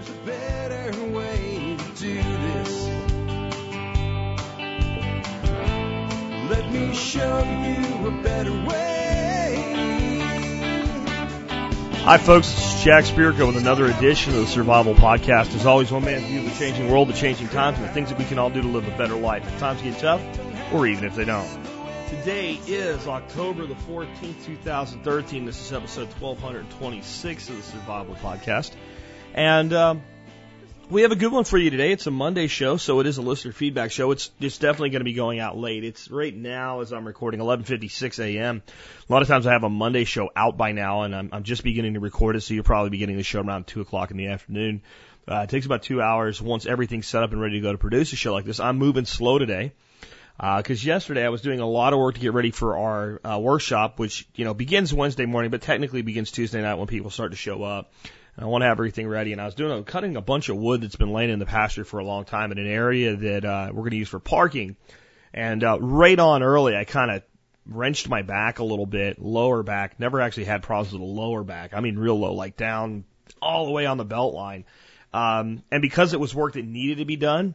there's a better way to do this. Let me show you a better way. Hi, folks. This is Jack Spirko with another edition of the Survival Podcast. As always, one man's view of the changing world, the changing times, and the things that we can all do to live a better life if times get tough, or even if they don't. Today is October the 14th, 2013. This is episode 1226 of the Survival Podcast. And um, we have a good one for you today. It's a Monday show, so it is a listener feedback show. It's it's definitely going to be going out late. It's right now as I'm recording 11:56 a.m. A lot of times I have a Monday show out by now, and I'm, I'm just beginning to record it, so you'll probably be getting the show around two o'clock in the afternoon. Uh, it takes about two hours once everything's set up and ready to go to produce a show like this. I'm moving slow today because yesterday I was doing a lot of work to get ready for our uh, workshop, which you know begins Wednesday morning, but technically begins Tuesday night when people start to show up. I want to have everything ready. And I was doing a, cutting a bunch of wood that's been laying in the pasture for a long time in an area that uh, we're going to use for parking. And uh, right on early, I kind of wrenched my back a little bit, lower back. Never actually had problems with the lower back. I mean, real low, like down all the way on the belt line. Um, and because it was work that needed to be done,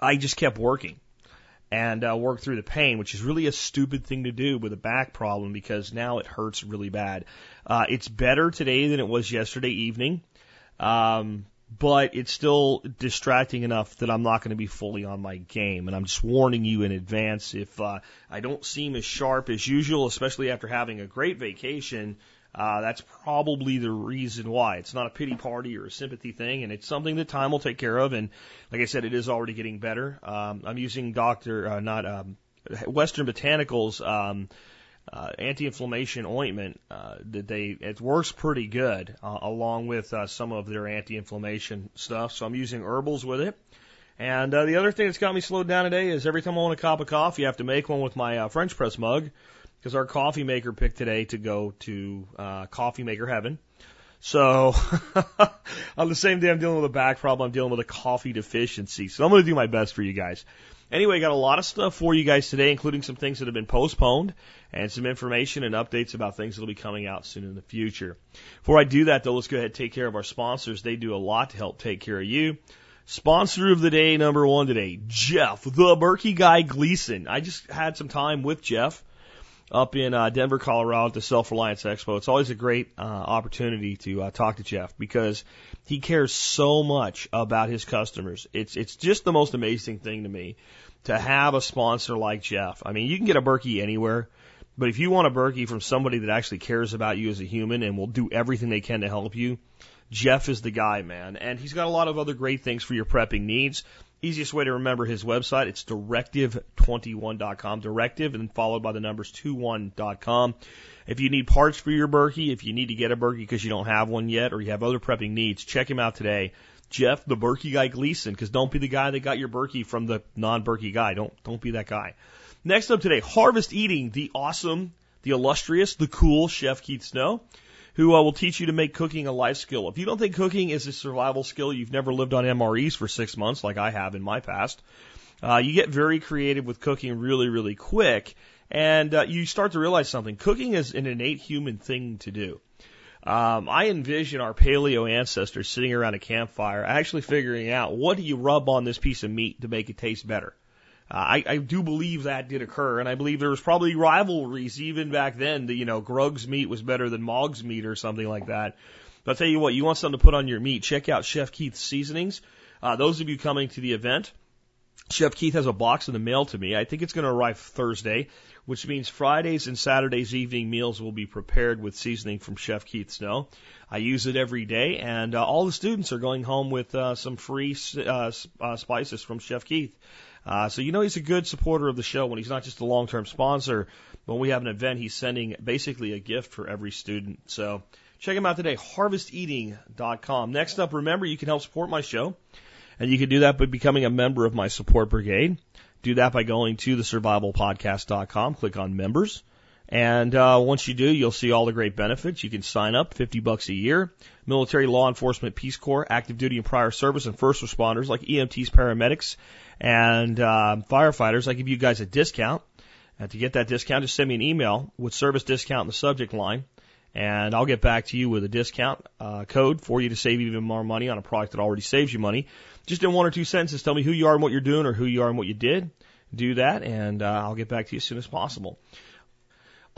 I just kept working and uh, work through the pain, which is really a stupid thing to do with a back problem because now it hurts really bad. Uh, it's better today than it was yesterday evening, um, but it's still distracting enough that I'm not going to be fully on my game. And I'm just warning you in advance if uh, I don't seem as sharp as usual, especially after having a great vacation. Uh, that's probably the reason why. It's not a pity party or a sympathy thing, and it's something that time will take care of. And like I said, it is already getting better. Um, I'm using Doctor, uh, not um, Western Botanicals um, uh, anti-inflammation ointment uh, that they it works pretty good uh, along with uh, some of their anti-inflammation stuff. So I'm using herbals with it. And uh, the other thing that's got me slowed down today is every time I want a cup of coffee, I have to make one with my uh, French press mug because our coffee maker picked today to go to uh, coffee maker heaven. So on the same day I'm dealing with a back problem, I'm dealing with a coffee deficiency. So I'm going to do my best for you guys. Anyway, got a lot of stuff for you guys today, including some things that have been postponed and some information and updates about things that will be coming out soon in the future. Before I do that, though, let's go ahead and take care of our sponsors. They do a lot to help take care of you. Sponsor of the day, number one today, Jeff, the Berkey guy Gleason. I just had some time with Jeff up in uh, Denver, Colorado at the Self Reliance Expo. It's always a great uh, opportunity to uh, talk to Jeff because he cares so much about his customers. It's it's just the most amazing thing to me to have a sponsor like Jeff. I mean, you can get a Berkey anywhere, but if you want a Berkey from somebody that actually cares about you as a human and will do everything they can to help you, Jeff is the guy, man. And he's got a lot of other great things for your prepping needs. Easiest way to remember his website, it's directive21.com, directive, and then followed by the numbers 21.com. If you need parts for your Berkey, if you need to get a Berkey because you don't have one yet, or you have other prepping needs, check him out today. Jeff, the Berkey guy Gleason, because don't be the guy that got your Berkey from the non-Berkey guy. Don't don't be that guy. Next up today, Harvest Eating, the awesome, the illustrious, the cool Chef Keith Snow who uh, will teach you to make cooking a life skill. If you don't think cooking is a survival skill, you've never lived on MREs for six months like I have in my past. Uh, you get very creative with cooking really, really quick, and uh, you start to realize something. Cooking is an innate human thing to do. Um, I envision our paleo ancestors sitting around a campfire, actually figuring out what do you rub on this piece of meat to make it taste better. I, I do believe that did occur, and I believe there was probably rivalries even back then. That you know, Grug's meat was better than Mog's meat or something like that. But I'll tell you what, you want something to put on your meat? Check out Chef Keith's seasonings. Uh, those of you coming to the event, Chef Keith has a box in the mail to me. I think it's going to arrive Thursday, which means Fridays and Saturdays evening meals will be prepared with seasoning from Chef Keith Snow. I use it every day, and uh, all the students are going home with uh, some free uh, uh, spices from Chef Keith. Uh, so you know he's a good supporter of the show when he's not just a long-term sponsor. When we have an event, he's sending basically a gift for every student. So check him out today, harvesteating.com. Next up, remember you can help support my show, and you can do that by becoming a member of my support brigade. Do that by going to thesurvivalpodcast.com, click on members. And uh, once you do, you'll see all the great benefits. You can sign up, 50 bucks a year. Military, law enforcement, Peace Corps, active duty and prior service, and first responders like EMTs, paramedics, and uh, firefighters. I give you guys a discount. Uh, to get that discount, just send me an email with service discount in the subject line, and I'll get back to you with a discount uh, code for you to save even more money on a product that already saves you money. Just in one or two sentences, tell me who you are and what you're doing, or who you are and what you did. Do that, and uh, I'll get back to you as soon as possible.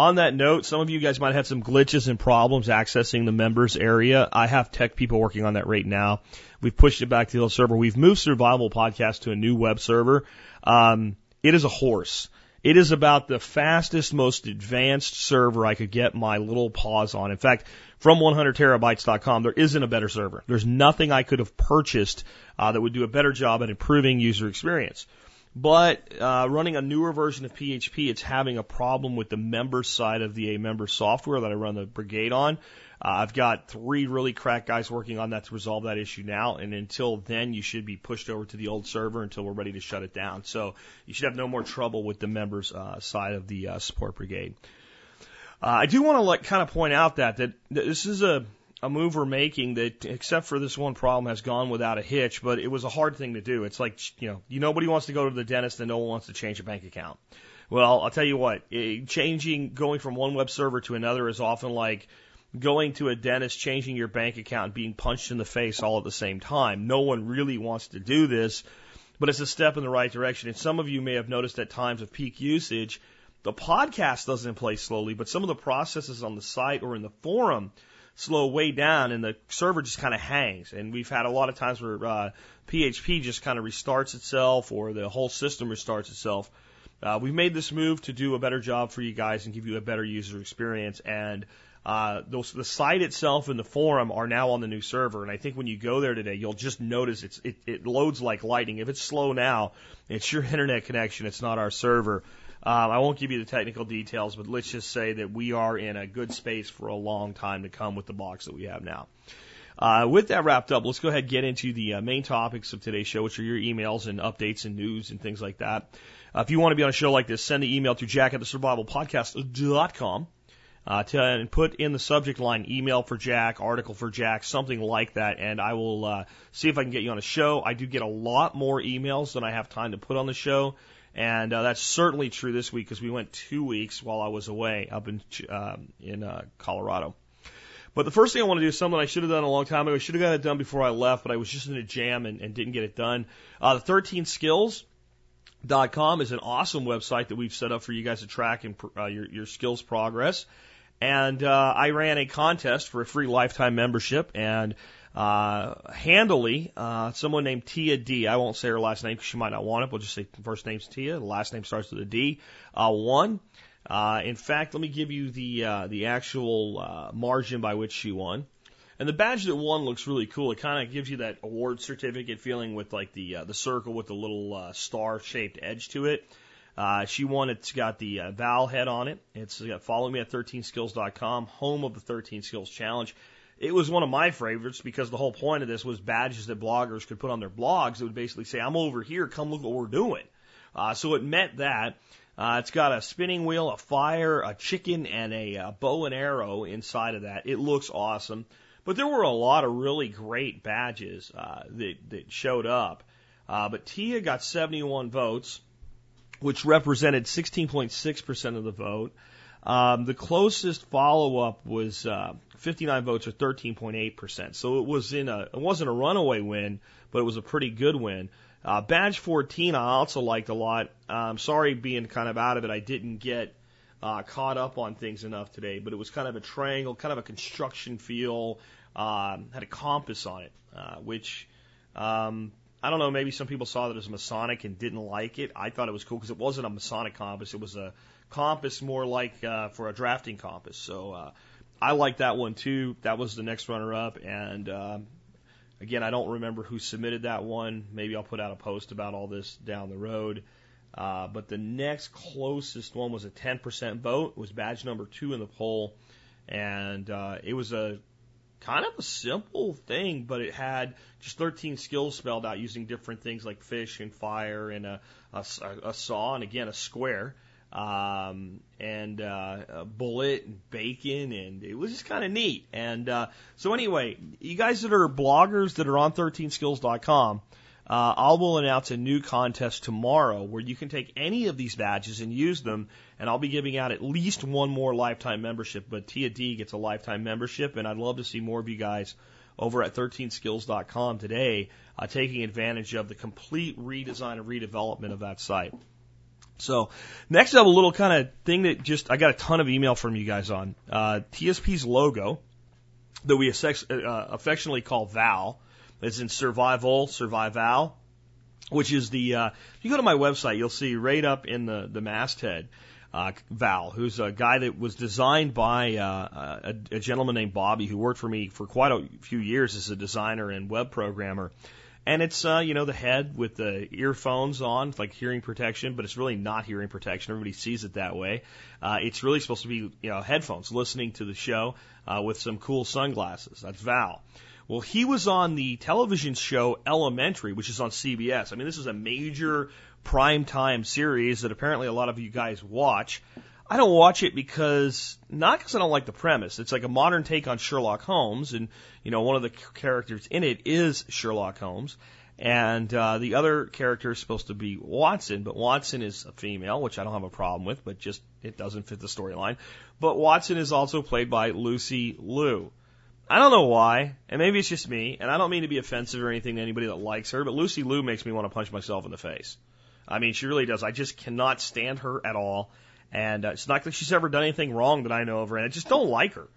On that note, some of you guys might have some glitches and problems accessing the members area. I have tech people working on that right now. We've pushed it back to the old server. We've moved Survival Podcast to a new web server. Um, it is a horse. It is about the fastest, most advanced server I could get my little paws on. In fact, from 100terabytes.com, there isn't a better server. There's nothing I could have purchased uh, that would do a better job at improving user experience. But uh, running a newer version of PHP, it's having a problem with the member side of the aMember software that I run the brigade on. Uh, I've got three really crack guys working on that to resolve that issue now, and until then, you should be pushed over to the old server until we're ready to shut it down. So you should have no more trouble with the members uh, side of the uh, support brigade. Uh, I do want to like kind of point out that that this is a a move we're making that, except for this one problem, has gone without a hitch. But it was a hard thing to do. It's like you know, you nobody wants to go to the dentist and no one wants to change a bank account. Well, I'll tell you what, it, changing, going from one web server to another is often like going to a dentist, changing your bank account, and being punched in the face all at the same time. No one really wants to do this, but it's a step in the right direction. And some of you may have noticed at times of peak usage, the podcast doesn't play slowly, but some of the processes on the site or in the forum slow way down and the server just kind of hangs. And we've had a lot of times where uh, PHP just kind of restarts itself or the whole system restarts itself. Uh, we've made this move to do a better job for you guys and give you a better user experience. And uh, those, the site itself and the forum are now on the new server, and I think when you go there today, you'll just notice it's it, it loads like lightning. If it's slow now, it's your internet connection. It's not our server. Um, I won't give you the technical details, but let's just say that we are in a good space for a long time to come with the box that we have now. Uh, with that wrapped up, let's go ahead and get into the uh, main topics of today's show, which are your emails and updates and news and things like that. Uh, if you want to be on a show like this, send the email to jack at the survivalpodcast.com. Uh, to, and put in the subject line email for Jack, article for Jack, something like that, and I will uh, see if I can get you on a show. I do get a lot more emails than I have time to put on the show, and uh, that's certainly true this week because we went two weeks while I was away up in um, in uh, Colorado. But the first thing I want to do is something I should have done a long time ago. I should have got it done before I left, but I was just in a jam and, and didn't get it done. Uh, the 13 skills. Dot com is an awesome website that we've set up for you guys to track and, uh, your, your skills progress. And uh, I ran a contest for a free lifetime membership, and uh, handily, uh, someone named Tia D. I won't say her last name because she might not want it. We'll just say first name's Tia. The last name starts with a D. Uh, won. Uh, in fact, let me give you the uh, the actual uh, margin by which she won. And the badge that won looks really cool. It kind of gives you that award certificate feeling with like the uh, the circle with the little uh, star shaped edge to it. Uh, she won. It's got the uh, Val head on it. It's got follow me at 13skills.com, home of the 13 Skills Challenge. It was one of my favorites because the whole point of this was badges that bloggers could put on their blogs. that would basically say, I'm over here, come look what we're doing. Uh, so it meant that. Uh, it's got a spinning wheel, a fire, a chicken, and a, a uh, bow and arrow inside of that. It looks awesome. But there were a lot of really great badges uh, that, that showed up. Uh, but Tia got 71 votes, which represented 16.6% of the vote. Um, the closest follow up was uh, 59 votes or 13.8%. So it was in a, it wasn't a runaway win, but it was a pretty good win. Uh, badge 14 I also liked a lot. Um, sorry being kind of out of it. I didn't get uh, caught up on things enough today, but it was kind of a triangle, kind of a construction feel, um, had a compass on it, uh, which um, I don't know. Maybe some people saw that as Masonic and didn't like it. I thought it was cool because it wasn't a Masonic compass. It was a compass more like uh, for a drafting compass. So uh, I like that one too. That was the next runner up, and uh, again, I don't remember who submitted that one. Maybe I'll put out a post about all this down the road. Uh, but the next closest one was a 10% vote. It was badge number two in the poll, and uh, it was a kind of a simple thing, but it had just 13 skills spelled out using different things like fish and fire and a, a, a saw and again a square um, and uh, a bullet and bacon, and it was just kind of neat. And uh, so anyway, you guys that are bloggers that are on 13skills.com, uh, I will announce a new contest tomorrow where you can take any of these badges and use them, and I'll be giving out at least one more lifetime membership. But Tia D gets a lifetime membership, and I'd love to see more of you guys over at 13skills.com today, uh, taking advantage of the complete redesign and redevelopment of that site. So next up, a little kind of thing that just I got a ton of email from you guys on uh, TSP's logo that we uh, affectionately call Val it's in survival, survival, which is the, uh, if you go to my website, you'll see right up in the, the masthead, uh, Val, who's a guy that was designed by uh, a, a gentleman named Bobby who worked for me for quite a few years as a designer and web programmer. And it's, uh, you know, the head with the earphones on, like hearing protection, but it's really not hearing protection. Everybody sees it that way. Uh, it's really supposed to be, you know, headphones, listening to the show uh, with some cool sunglasses. That's Val. Well, he was on the television show Elementary, which is on CBS. I mean, this is a major primetime series that apparently a lot of you guys watch. I don't watch it because not because I don't like the premise. It's like a modern take on Sherlock Holmes, and you know one of the characters in it is Sherlock Holmes, and uh, the other character is supposed to be Watson, but Watson is a female, which I don't have a problem with, but just it doesn't fit the storyline. But Watson is also played by Lucy Liu. I don't know why, and maybe it's just me, and I don't mean to be offensive or anything to anybody that likes her, but Lucy Liu makes me want to punch myself in the face. I mean, she really does. I just cannot stand her at all, and uh, it's not that she's ever done anything wrong that I know of and I just don't like her.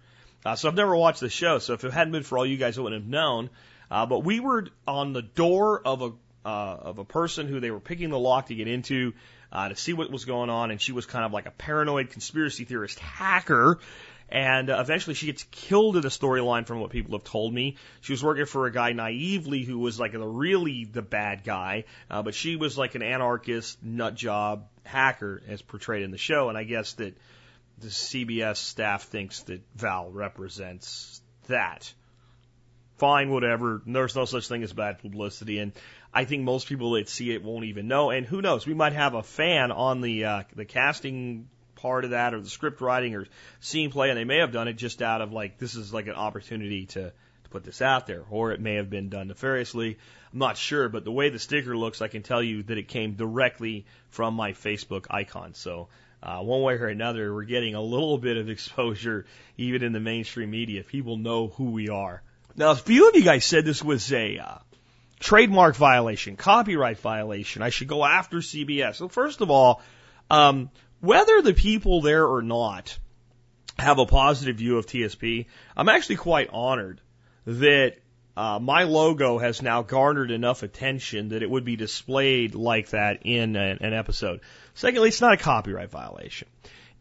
Uh, so I've never watched the show, so if it hadn't been for all you guys, I wouldn't have known. Uh, but we were on the door of a uh, of a person who they were picking the lock to get into uh, to see what was going on, and she was kind of like a paranoid conspiracy theorist hacker and uh, eventually she gets killed in the storyline from what people have told me. She was working for a guy naively who was like the really the bad guy, uh, but she was like an anarchist, nut job hacker as portrayed in the show. And I guess that the CBS staff thinks that Val represents that. Fine, whatever. There's no such thing as bad publicity, and I think most people that see it won't even know. And who knows? We might have a fan on the uh, the casting part of that or the script writing or scene play, and they may have done it just out of like this is like an opportunity to to put this out there, or it may have been done nefariously. I'm not sure, but the way the sticker looks, I can tell you that it came directly from my Facebook icon. So. Uh, one way or another, we're getting a little bit of exposure even in the mainstream media. People know who we are. Now, a few of you guys said this was a uh, trademark violation, copyright violation. I should go after CBS. So first of all, um, whether the people there or not have a positive view of TSP, I'm actually quite honored that uh, my logo has now garnered enough attention that it would be displayed like that in a, an episode. Secondly, it's not a copyright violation.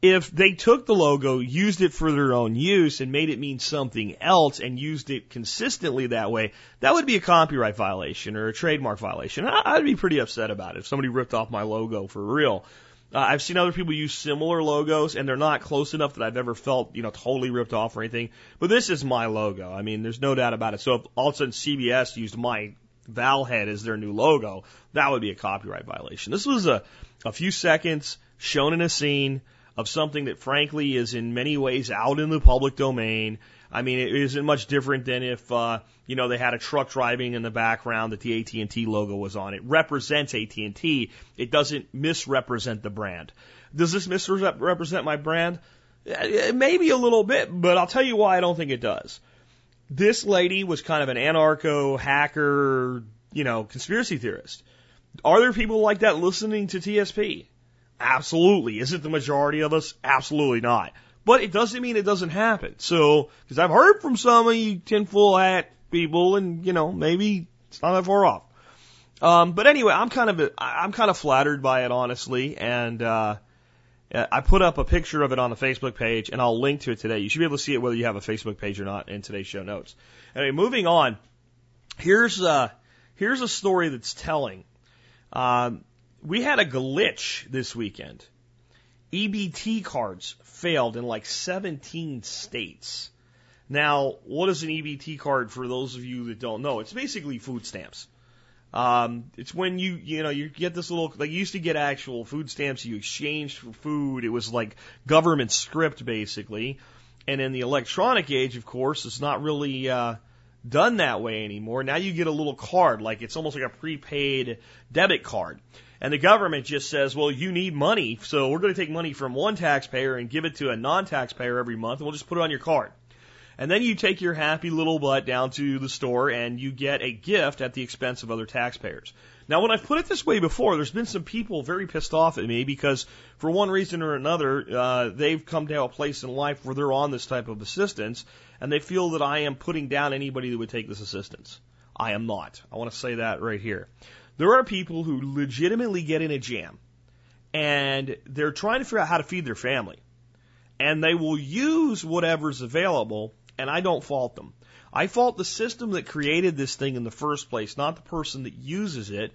If they took the logo, used it for their own use, and made it mean something else and used it consistently that way, that would be a copyright violation or a trademark violation. I'd be pretty upset about it if somebody ripped off my logo for real. Uh, I've seen other people use similar logos, and they're not close enough that I've ever felt, you know, totally ripped off or anything. But this is my logo. I mean, there's no doubt about it. So if all of a sudden CBS used my Val head as their new logo, that would be a copyright violation. This was a, a few seconds shown in a scene of something that frankly is in many ways out in the public domain. I mean, it isn't much different than if, uh, you know, they had a truck driving in the background that the AT&T logo was on. It represents AT&T. It doesn't misrepresent the brand. Does this misrepresent my brand? Eh, maybe a little bit, but I'll tell you why I don't think it does. This lady was kind of an anarcho hacker, you know, conspiracy theorist. Are there people like that listening to TSP? Absolutely. Is it the majority of us? Absolutely not. But it doesn't mean it doesn't happen. So, because I've heard from some of you tinfoil hat people, and you know, maybe it's not that far off. Um, but anyway, I'm kind of I'm kind of flattered by it, honestly, and uh, I put up a picture of it on the Facebook page, and I'll link to it today. You should be able to see it whether you have a Facebook page or not in today's show notes. Anyway, moving on. Here's uh, here's a story that's telling. Um, we had a glitch this weekend. EBT cards failed in like 17 states. Now, what is an EBT card for those of you that don't know? It's basically food stamps. Um, it's when you, you know, you get this little, like you used to get actual food stamps you exchanged for food. It was like government script basically. And in the electronic age, of course, it's not really, uh, done that way anymore. Now you get a little card, like it's almost like a prepaid debit card. And the government just says, well, you need money, so we're going to take money from one taxpayer and give it to a non-taxpayer every month, and we'll just put it on your card. And then you take your happy little butt down to the store and you get a gift at the expense of other taxpayers. Now, when I've put it this way before, there's been some people very pissed off at me because, for one reason or another, uh, they've come to a place in life where they're on this type of assistance, and they feel that I am putting down anybody that would take this assistance. I am not. I want to say that right here. There are people who legitimately get in a jam, and they're trying to figure out how to feed their family, and they will use whatever's available, and I don't fault them. I fault the system that created this thing in the first place, not the person that uses it.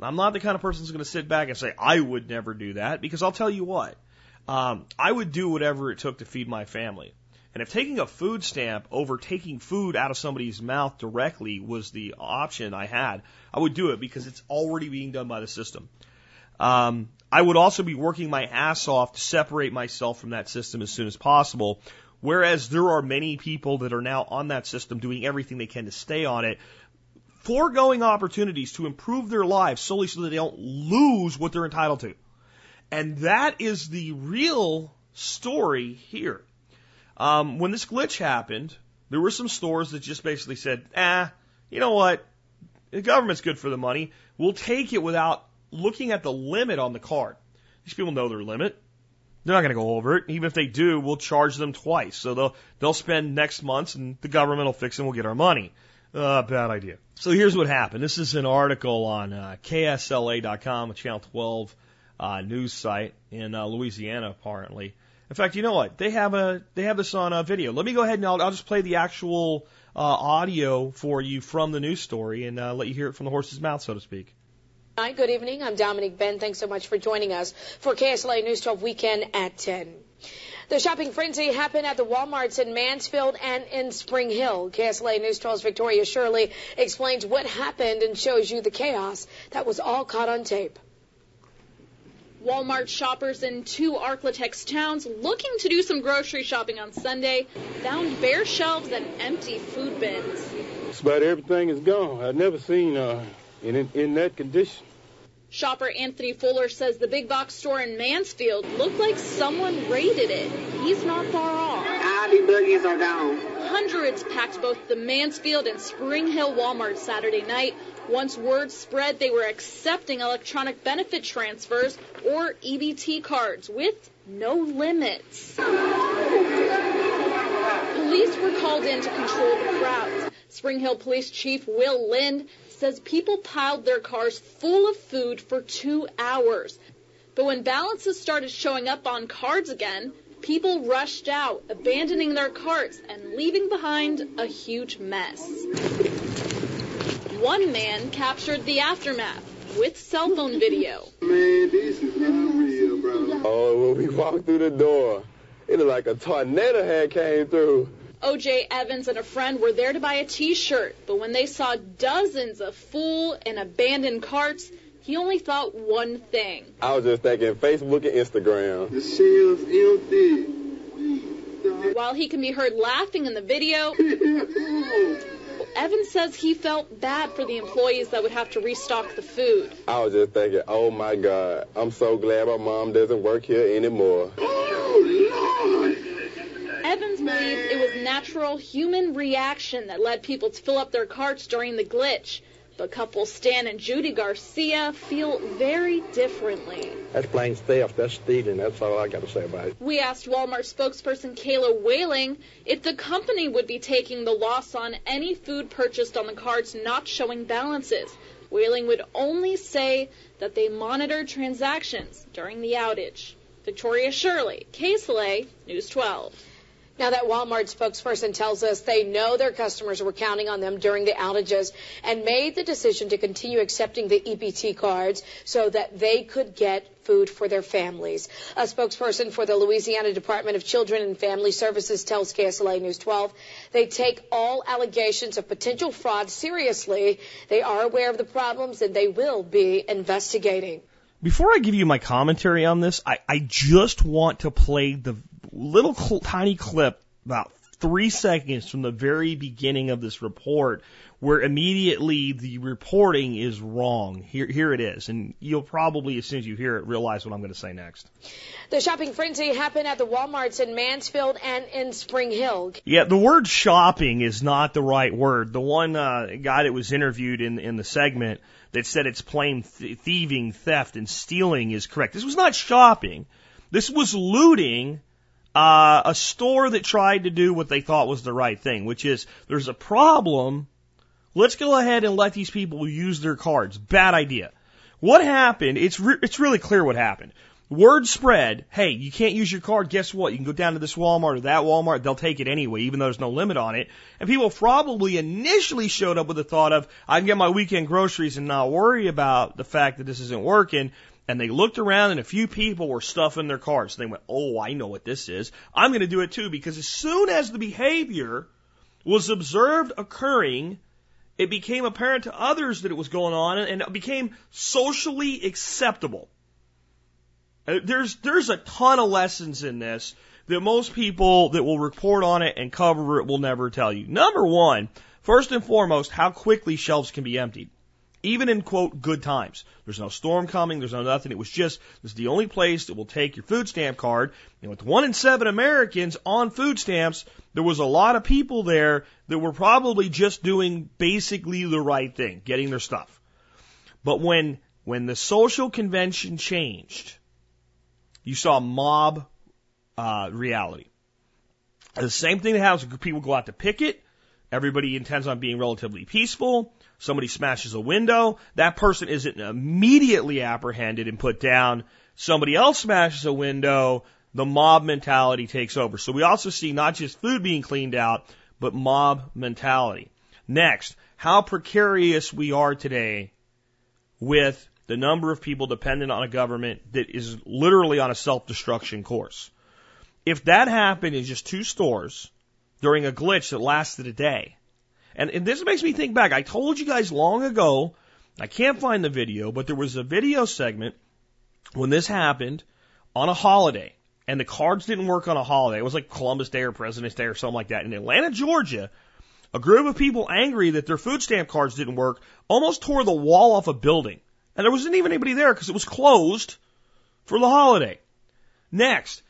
I'm not the kind of person who's going to sit back and say, I would never do that, because I'll tell you what, um, I would do whatever it took to feed my family. And if taking a food stamp over taking food out of somebody's mouth directly was the option I had, I would do it because it's already being done by the system. Um, I would also be working my ass off to separate myself from that system as soon as possible Whereas there are many people that are now on that system doing everything they can to stay on it, foregoing opportunities to improve their lives solely so that they don't lose what they're entitled to. And that is the real story here. Um, when this glitch happened, there were some stores that just basically said, ah, you know what? The government's good for the money. We'll take it without looking at the limit on the card. These people know their limit. They're not going to go over it. Even if they do, we'll charge them twice. So they'll they'll spend next month, and the government will fix it. and We'll get our money. Uh, bad idea. So here's what happened. This is an article on uh, KSLA.com, a Channel 12 uh, news site in uh, Louisiana, apparently. In fact, you know what? They have a they have this on a video. Let me go ahead and I'll, I'll just play the actual uh, audio for you from the news story and uh, let you hear it from the horse's mouth, so to speak. Hi, good evening. I'm Dominique Ben. Thanks so much for joining us for KSLA News 12 Weekend at 10. The shopping frenzy happened at the Walmarts in Mansfield and in Springhill. KSLA News 12's Victoria Shirley explains what happened and shows you the chaos that was all caught on tape. Walmart shoppers in two Arklatex towns looking to do some grocery shopping on Sunday found bare shelves and empty food bins. Just about everything is gone. I've never seen uh, in, in that condition. Shopper Anthony Fuller says the big box store in Mansfield looked like someone raided it. He's not far off. Buggies are gone. Hundreds packed both the Mansfield and Springhill Walmart Saturday night. Once word spread they were accepting electronic benefit transfers or EBT cards with no limits. Police were called in to control the crowds. Springhill Police Chief Will Lind says people piled their cars full of food for two hours. But when balances started showing up on cards again, people rushed out, abandoning their carts and leaving behind a huge mess. One man captured the aftermath with cell phone video. Man, this is unreal, bro. Oh, when we walked through the door, it looked like a tornado had came through. OJ Evans and a friend were there to buy a t-shirt, but when they saw dozens of full and abandoned carts, he only thought one thing. I was just thinking Facebook and Instagram. The shelves empty. While he can be heard laughing in the video, Evan says he felt bad for the employees that would have to restock the food. I was just thinking, oh my God, I'm so glad my mom doesn't work here anymore. Oh, Evans believes it was natural human reaction that led people to fill up their carts during the glitch. But couple Stan and Judy Garcia feel very differently. That's plain theft. That's stealing. That's all I got to say about it. We asked Walmart spokesperson Kayla Whaling if the company would be taking the loss on any food purchased on the cards not showing balances. Whaling would only say that they monitored transactions during the outage. Victoria Shirley, KSLA, News 12. Now that Walmart spokesperson tells us they know their customers were counting on them during the outages and made the decision to continue accepting the EBT cards so that they could get food for their families. A spokesperson for the Louisiana Department of Children and Family Services tells KSLA News 12 they take all allegations of potential fraud seriously. They are aware of the problems and they will be investigating. Before I give you my commentary on this, I, I just want to play the little cl- tiny clip, about three seconds from the very beginning of this report where immediately the reporting is wrong. Here, here it is. And you'll probably, as soon as you hear it, realize what I'm going to say next. The shopping frenzy happened at the Walmarts in Mansfield and in Springhill. Yeah, the word shopping is not the right word. The one uh, guy that was interviewed in, in the segment that said it's plain th- thieving, theft, and stealing is correct. This was not shopping. This was looting uh, a store that tried to do what they thought was the right thing, which is there's a problem Let's go ahead and let these people use their cards. Bad idea. What happened? It's re- it's really clear what happened. Word spread. Hey, you can't use your card. Guess what? You can go down to this Walmart or that Walmart. They'll take it anyway, even though there's no limit on it. And people probably initially showed up with the thought of, I can get my weekend groceries and not worry about the fact that this isn't working. And they looked around and a few people were stuffing their cards. They went, Oh, I know what this is. I'm going to do it too because as soon as the behavior was observed occurring, it became apparent to others that it was going on and it became socially acceptable. Uh, there's, there's a ton of lessons in this that most people that will report on it and cover it will never tell you. Number one, first and foremost, how quickly shelves can be emptied even in quote good times. There's no storm coming, there's no nothing. It was just this is the only place that will take your food stamp card. And with one in seven Americans on food stamps, there was a lot of people there that were probably just doing basically the right thing, getting their stuff. But when when the social convention changed, you saw mob uh, reality. The same thing that happens. when People go out to picket. Everybody intends on being relatively peaceful. Somebody smashes a window. That person isn't immediately apprehended and put down. Somebody else smashes a window. The mob mentality takes over. So we also see not just food being cleaned out, but mob mentality. Next, how precarious we are today with the number of people dependent on a government that is literally on a self-destruction course. If that happened in just two stores during a glitch that lasted a day, and, and this makes me think back. I told you guys long ago, I can't find the video, but there was a video segment when this happened on a holiday. And the cards didn't work on a holiday. It was like Columbus Day or President's Day or something like that. In Atlanta, Georgia, a group of people angry that their food stamp cards didn't work almost tore the wall off a building. And there wasn't even anybody there because it was closed for the holiday. Next,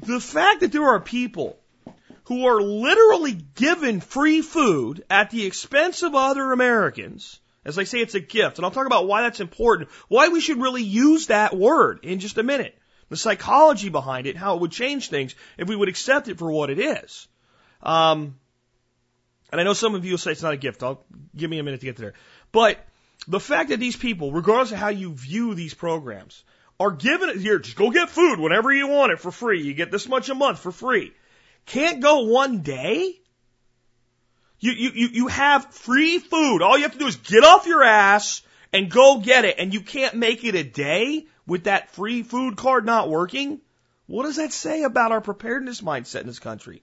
the fact that there are people who are literally given free food at the expense of other Americans. As I say, it's a gift. And I'll talk about why that's important, why we should really use that word in just a minute. The psychology behind it, how it would change things if we would accept it for what it is. Um, and I know some of you will say it's not a gift. I'll give me a minute to get there. But the fact that these people, regardless of how you view these programs, are given it here, just go get food whenever you want it for free. You get this much a month for free. Can't go one day? You, you, you, you have free food. All you have to do is get off your ass and go get it. And you can't make it a day with that free food card not working? What does that say about our preparedness mindset in this country?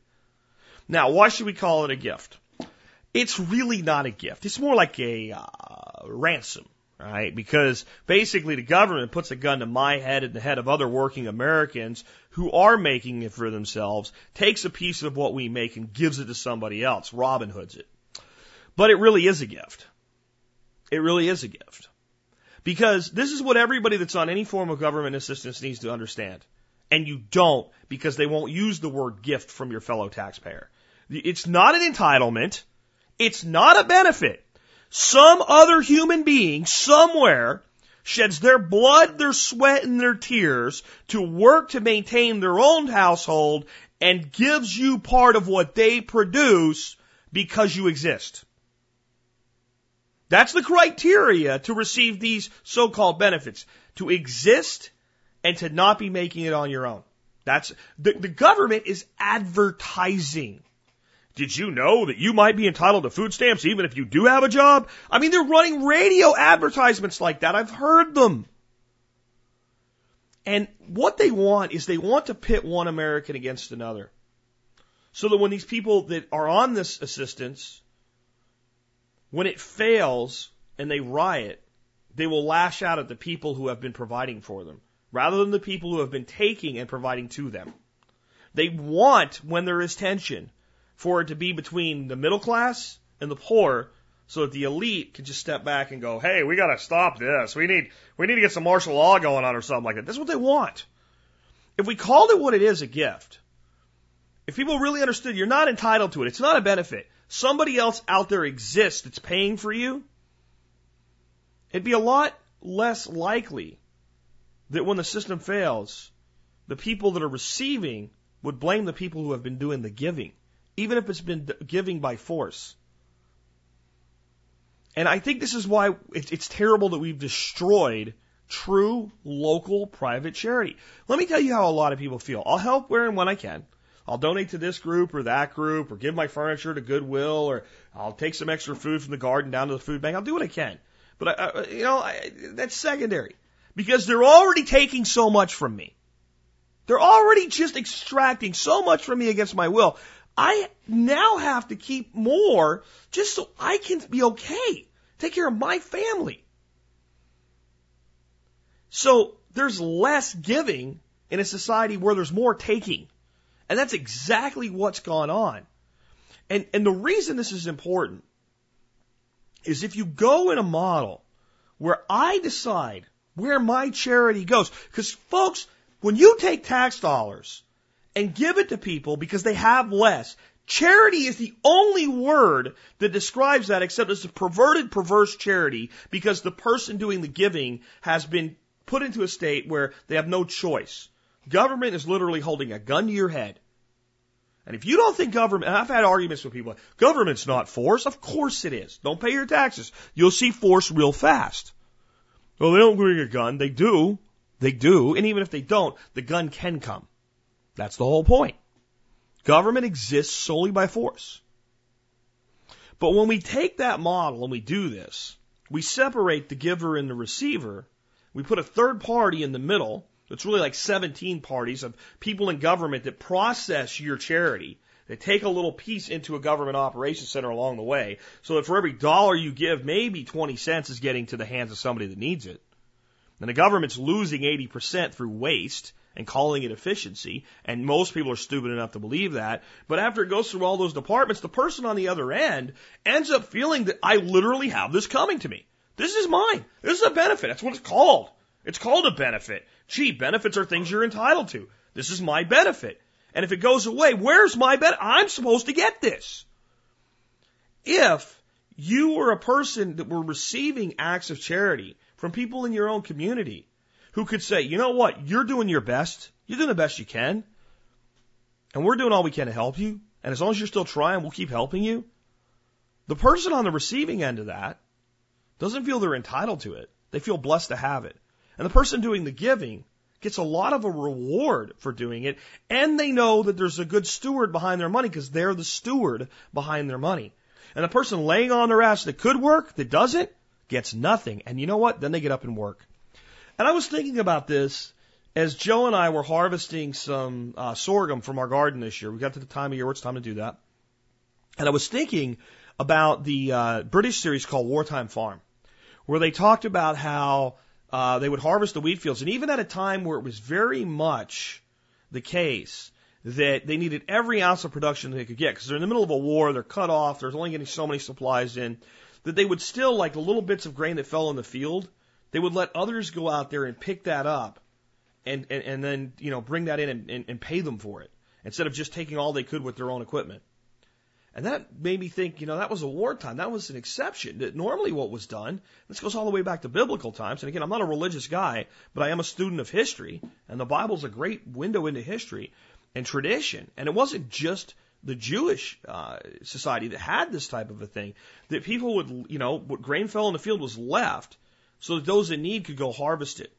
Now, why should we call it a gift? It's really not a gift. It's more like a uh, ransom right? Because basically the government puts a gun to my head and the head of other working Americans who are making it for themselves, takes a piece of what we make and gives it to somebody else, Robin Hoods it. But it really is a gift. It really is a gift. Because this is what everybody that's on any form of government assistance needs to understand. And you don't because they won't use the word gift from your fellow taxpayer. It's not an entitlement. It's not a benefit. Some other human being somewhere sheds their blood, their sweat, and their tears to work to maintain their own household and gives you part of what they produce because you exist. That's the criteria to receive these so-called benefits. To exist and to not be making it on your own. That's, the, the government is advertising did you know that you might be entitled to food stamps even if you do have a job? I mean, they're running radio advertisements like that. I've heard them. And what they want is they want to pit one American against another. So that when these people that are on this assistance, when it fails and they riot, they will lash out at the people who have been providing for them rather than the people who have been taking and providing to them. They want, when there is tension, for it to be between the middle class and the poor so that the elite could just step back and go, hey, we got to stop this. We need, we need to get some martial law going on or something like that. That's what they want. If we called it what it is, a gift, if people really understood you're not entitled to it, it's not a benefit. Somebody else out there exists that's paying for you. It'd be a lot less likely that when the system fails, the people that are receiving would blame the people who have been doing the giving, even if it's been giving by force. And I think this is why it's terrible that we've destroyed true local private charity. Let me tell you how a lot of people feel. I'll help where and when I can. I'll donate to this group or that group or give my furniture to Goodwill or I'll take some extra food from the garden down to the food bank. I'll do what I can. But I, I you know, I, that's secondary because they're already taking so much from me. They're already just extracting so much from me against my will. I now have to keep more just so I can be okay, take care of my family. So there's less giving in a society where there's more taking. And that's exactly what's gone on. And, and the reason this is important is if you go in a model where I decide where my charity goes, because folks, when you take tax dollars and give it to people because they have less. Charity is the only word that describes that except it's a perverted, perverse charity because the person doing the giving has been put into a state where they have no choice. Government is literally holding a gun to your head. And if you don't think government, I've had arguments with people, government's not force. Of course it is. Don't pay your taxes. You'll see force real fast. Well, they don't bring a gun. They do. They do. And even if they don't, the gun can come. That's the whole point. Government exists solely by force. But when we take that model and we do this, we separate the giver and the receiver. We put a third party in the middle. It's really like 17 parties of people in government that process your charity. They take a little piece into a government operations center along the way so that for every dollar you give, maybe 20 cents is getting to the hands of somebody that needs it. And the government's losing 80% through waste and calling it efficiency. And most people are stupid enough to believe that. But after it goes through all those departments, the person on the other end ends up feeling that I literally have this coming to me. This is mine. This is a benefit. That's what it's called. It's called a benefit. Gee, benefits are things you're entitled to. This is my benefit. And if it goes away, where's my benefit? I'm supposed to get this. If you were a person that were receiving acts of charity from people in your own community who could say, you know what, you're doing your best, you're doing the best you can, and we're doing all we can to help you, and as long as you're still trying, we'll keep helping you. The person on the receiving end of that doesn't feel they're entitled to it. They feel blessed to have it. And the person doing the giving gets a lot of a reward for doing it, and they know that there's a good steward behind their money because they're the steward behind their money. And the person laying on their ass that could work, that doesn't, gets nothing. And you know what? Then they get up and work. And I was thinking about this as Joe and I were harvesting some uh, sorghum from our garden this year. We got to the time of year where it's time to do that. And I was thinking about the uh, British series called Wartime Farm, where they talked about how uh, they would harvest the wheat fields. And even at a time where it was very much the case that they needed every ounce of production they could get because they're in the middle of a war, they're cut off, there's only getting so many supplies in, that they would still, like the little bits of grain that fell in the field, they would let others go out there and pick that up and, and, and then, you know, bring that in and, and, and pay them for it instead of just taking all they could with their own equipment. And that made me think, you know, that was a wartime. That was an exception. That normally what was done, this goes all the way back to biblical times. And again, I'm not a religious guy, but I am a student of history. And the Bible's a great window into history and tradition. And it wasn't just the Jewish uh, society that had this type of a thing. That people would, you know, what grain fell in the field was left so that those in need could go harvest it.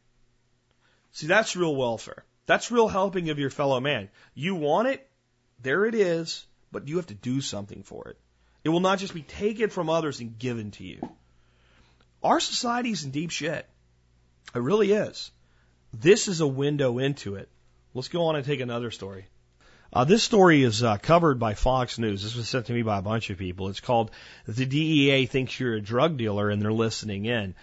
See, that's real welfare. That's real helping of your fellow man. You want it, there it is, but you have to do something for it. It will not just be taken from others and given to you. Our society is in deep shit. It really is. This is a window into it. Let's go on and take another story. Uh, this story is uh, covered by Fox News. This was sent to me by a bunch of people. It's called "The DEA Thinks You're a Drug Dealer and They're Listening In."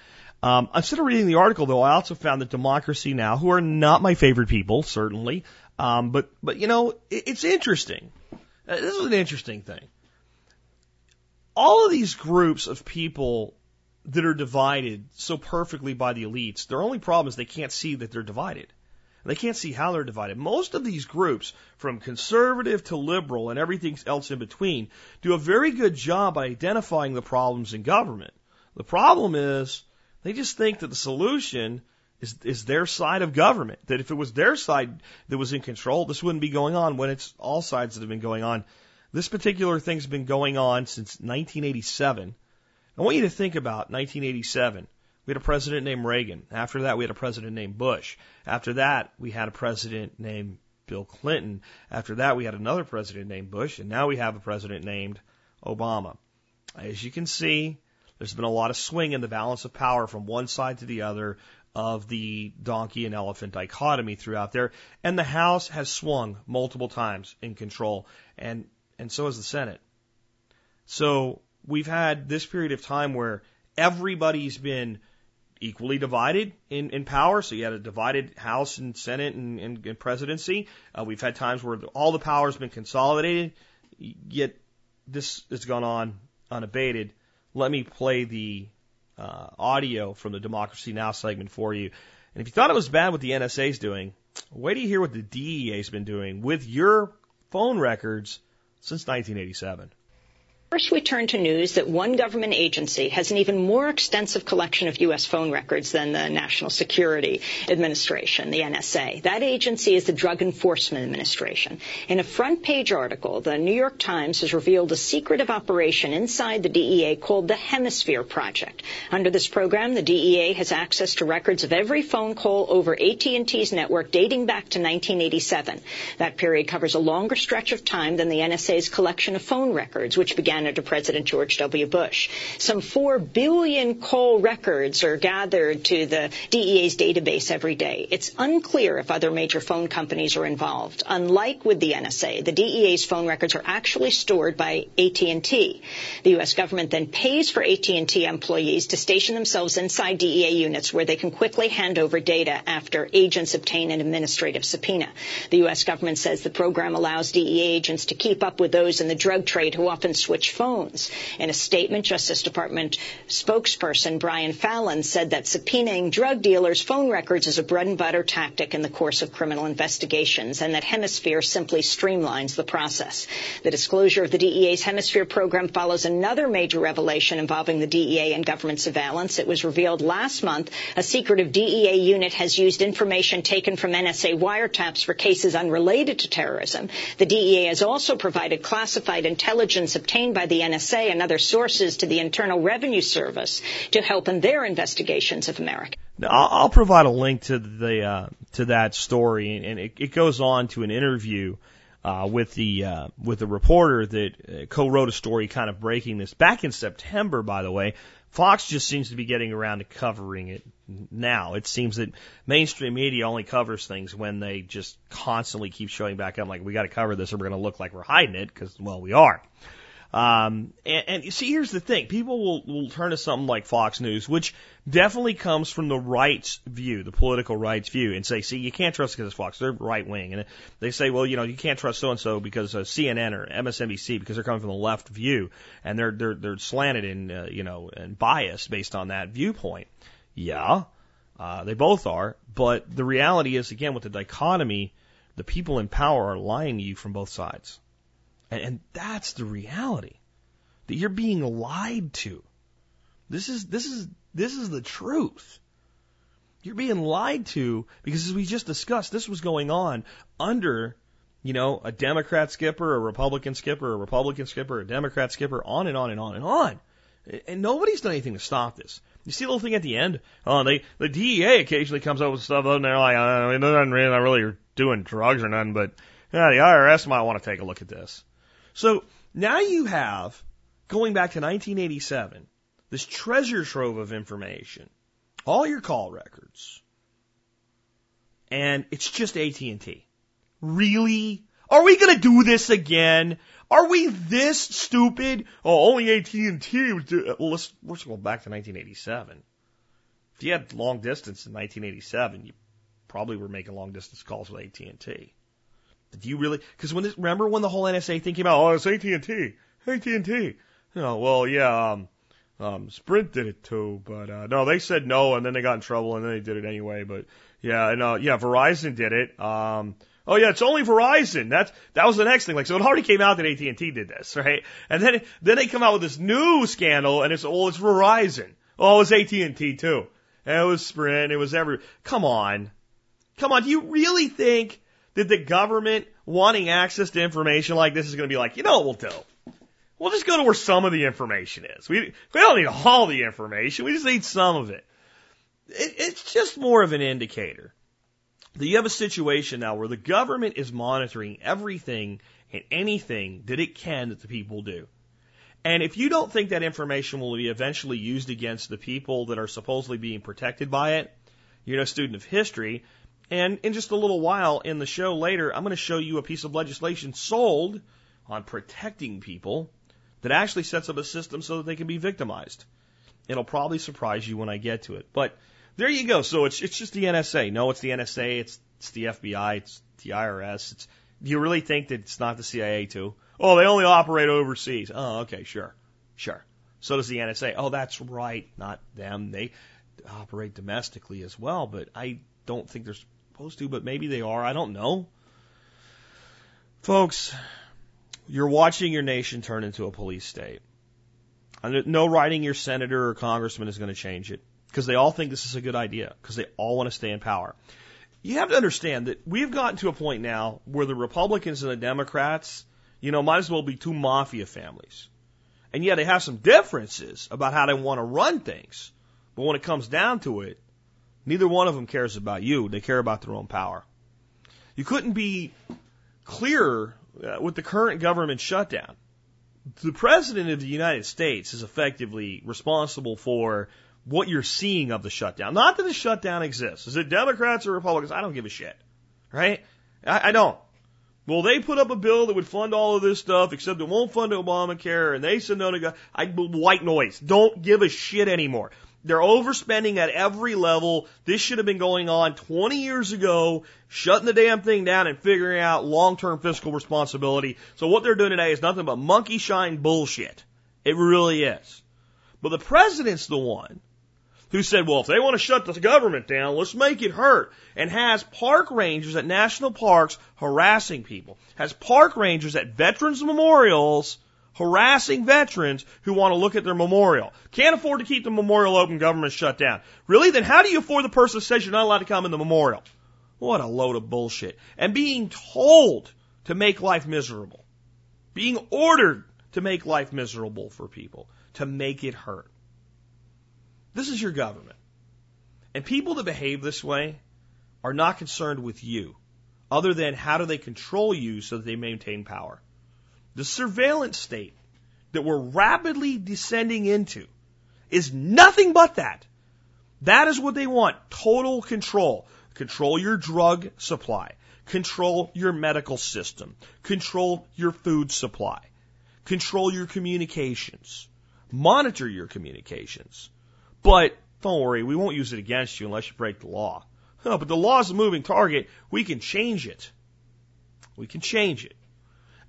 Um, instead of reading the article, though, I also found that Democracy Now, who are not my favorite people, certainly, um, but but you know, it, it's interesting. Uh, This is an interesting thing. All of these groups of people that are divided so perfectly by the elites, their only problem is they can't see that they're divided. They can't see how they're divided. Most of these groups, from conservative to liberal and everything else in between, do a very good job by identifying the problems in government. The problem is they just think that the solution is, is their side of government. That if it was their side that was in control, this wouldn't be going on when it's all sides that have been going on. This particular thing's been going on since 1987. I want you to think about 1987. We had a president named Reagan. After that, we had a president named Bush. After that, we had a president named Bill Clinton. After that, we had another president named Bush. And now we have a president named Obama. As you can see, there's been a lot of swing in the balance of power from one side to the other of the donkey and elephant dichotomy throughout there. And the House has swung multiple times in control, and, and so has the Senate. So we've had this period of time where everybody's been equally divided in, in power. So you had a divided House and Senate and, and, and presidency. Uh, we've had times where all the power has been consolidated, yet this has gone on unabated. Let me play the uh, audio from the Democracy Now! segment for you. And if you thought it was bad what the NSA is doing, wait till you hear what the DEA has been doing with your phone records since 1987. First, we turn to news that one government agency has an even more extensive collection of U.S. phone records than the National Security Administration, the NSA. That agency is the Drug Enforcement Administration. In a front page article, the New York Times has revealed a secretive operation inside the DEA called the Hemisphere Project. Under this program, the DEA has access to records of every phone call over AT&T's network dating back to 1987. That period covers a longer stretch of time than the NSA's collection of phone records, which began under President George W. Bush. Some 4 billion call records are gathered to the DEA's database every day. It's unclear if other major phone companies are involved. Unlike with the NSA, the DEA's phone records are actually stored by AT&T. The U.S. government then pays for AT&T employees to station themselves inside DEA units where they can quickly hand over data after agents obtain an administrative subpoena. The U.S. government says the program allows DEA agents to keep up with those in the drug trade who often switch phones. In a statement, Justice Department spokesperson Brian Fallon said that subpoenaing drug dealers' phone records is a bread and butter tactic in the course of criminal investigations and that Hemisphere simply streamlines the process. The disclosure of the DEA's Hemisphere program follows another major revelation involving the DEA and government surveillance. It was revealed last month a secretive DEA unit has used information taken from NSA wiretaps for cases unrelated to terrorism. The DEA has also provided classified intelligence obtained by the NSA and other sources to the Internal Revenue Service to help in their investigations of America. Now, I'll, provide a link to the uh, to that story, and it, it goes on to an interview uh, with the uh, with the reporter that uh, co-wrote a story, kind of breaking this back in September. By the way, Fox just seems to be getting around to covering it now. It seems that mainstream media only covers things when they just constantly keep showing back up, like we got to cover this, or we're going to look like we're hiding it, because well, we are. Um, and, and see, here's the thing: people will, will turn to something like Fox News, which definitely comes from the right's view, the political right's view, and say, see, you can't trust because it's Fox; they're right wing, and they say, well, you know, you can't trust so and so because uh, CNN or MSNBC because they're coming from the left view, and they're they're they're slanted and uh, you know and biased based on that viewpoint. Yeah, uh, they both are, but the reality is, again, with the dichotomy, the people in power are lying to you from both sides. And, and that's the reality. That you're being lied to. This is, this is, this is the truth. You're being lied to because as we just discussed, this was going on under, you know, a Democrat skipper, a Republican skipper, a Republican skipper, a Democrat skipper, on and on and on and on. And nobody's done anything to stop this. You see the little thing at the end? Oh, they, the DEA occasionally comes up with stuff and they're like, uh, they're not really, not really doing drugs or nothing, but yeah, the IRS might want to take a look at this. So now you have, going back to 1987, this treasure trove of information, all your call records, and it's just AT&T. Really? Are we going to do this again? Are we this stupid? Oh, only AT&T would do Well, let's, let's go back to 1987. If you had long distance in 1987, you probably were making long distance calls with AT&T. Did you really? Because when this, remember when the whole NSA thing came out? Oh, it's AT and T, AT and T. You know, well, yeah, um, um, Sprint did it too, but uh, no, they said no, and then they got in trouble, and then they did it anyway. But yeah, and uh, yeah, Verizon did it. Um, oh yeah, it's only Verizon. That's that was the next thing. Like, so it already came out that AT and T did this, right? And then then they come out with this new scandal, and it's oh, it's Verizon. Oh, it was AT and T too. And it was Sprint. It was every. Come on, come on. Do you really think that the government wanting access to information like this is going to be like, you know what we'll do? We'll just go to where some of the information is. We, we don't need all the information. We just need some of it. it. It's just more of an indicator that you have a situation now where the government is monitoring everything and anything that it can that the people do. And if you don't think that information will be eventually used against the people that are supposedly being protected by it, you're no student of history. And in just a little while in the show later, I'm going to show you a piece of legislation sold on protecting people that actually sets up a system so that they can be victimized. It'll probably surprise you when I get to it. But there you go. So it's it's just the NSA. No, it's the NSA. It's it's the FBI. It's the IRS. It's. Do you really think that it's not the CIA too? Oh, they only operate overseas. Oh, okay, sure, sure. So does the NSA. Oh, that's right. Not them. They operate domestically as well, but I don't think they're supposed to. But maybe they are. I don't know. Folks, you're watching your nation turn into a police state. No writing your senator or congressman is going to change it because they all think this is a good idea because they all want to stay in power. You have to understand that we've gotten to a point now where the Republicans and the Democrats, you know, might as well be two mafia families. And yeah, they have some differences about how they want to run things. But when it comes down to it, neither one of them cares about you. They care about their own power. You couldn't be clearer uh, with the current government shutdown, the President of the United States is effectively responsible for what you're seeing of the shutdown. Not that the shutdown exists. Is it Democrats or Republicans? I don't give a shit. Right? I, I don't. Well, they put up a bill that would fund all of this stuff, except it won't fund Obamacare, and they said no to God. I white noise. Don't give a shit anymore. They're overspending at every level. This should have been going on 20 years ago, shutting the damn thing down and figuring out long-term fiscal responsibility. So what they're doing today is nothing but monkey shine bullshit. It really is. But the president's the one who said, well, if they want to shut the government down, let's make it hurt. And has park rangers at national parks harassing people. Has park rangers at veterans memorials harassing veterans who want to look at their memorial. Can't afford to keep the memorial open, government shut down. Really? Then how do you afford the person that says you're not allowed to come in the memorial? What a load of bullshit. And being told to make life miserable. Being ordered to make life miserable for people. To make it hurt. This is your government. And people that behave this way are not concerned with you, other than how do they control you so that they maintain power. The surveillance state that we're rapidly descending into is nothing but that. That is what they want. Total control. Control your drug supply. Control your medical system. Control your food supply. Control your communications. Monitor your communications. But don't worry, we won't use it against you unless you break the law. but the law is a moving target. We can change it. We can change it.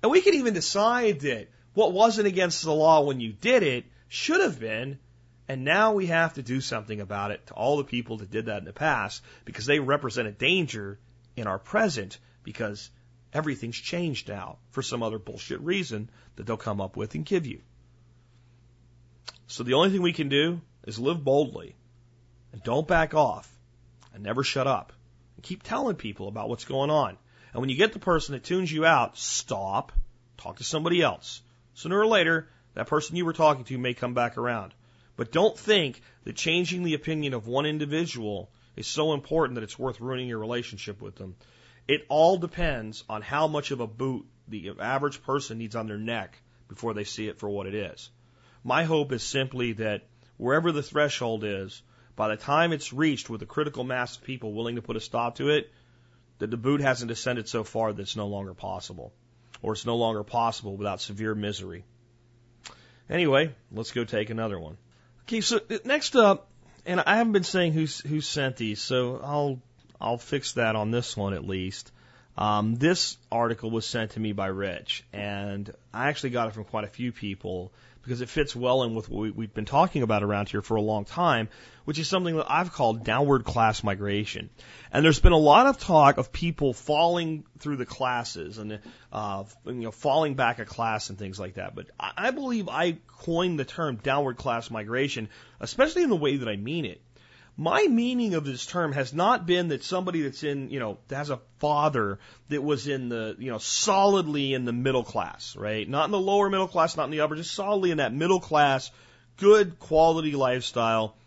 And we can even decide that what wasn't against the law when you did it should have been, and now we have to do something about it to all the people that did that in the past because they represent a danger in our present because everything's changed now for some other bullshit reason that they'll come up with and give you. So the only thing we can do is live boldly and don't back off and never shut up and keep telling people about what's going on. And when you get the person that tunes you out, stop, talk to somebody else. Sooner or later, that person you were talking to may come back around. But don't think that changing the opinion of one individual is so important that it's worth ruining your relationship with them. It all depends on how much of a boot the average person needs on their neck before they see it for what it is. My hope is simply that wherever the threshold is, by the time it's reached with a critical mass of people willing to put a stop to it, that the boot hasn't descended so far that it's no longer possible, or it's no longer possible without severe misery. Anyway, let's go take another one. Okay, so next up, and I haven't been saying who's who sent these, so I'll I'll fix that on this one at least. Um, this article was sent to me by Rich, and I actually got it from quite a few people because it fits well in with what we, we've been talking about around here for a long time, which is something that I've called downward class migration. And there's been a lot of talk of people falling through the classes and uh, you know falling back a class and things like that. But I believe I coined the term downward class migration, especially in the way that I mean it. My meaning of this term has not been that somebody that's in, you know, that has a father that was in the, you know, solidly in the middle class, right? Not in the lower middle class, not in the upper, just solidly in that middle class, good quality lifestyle.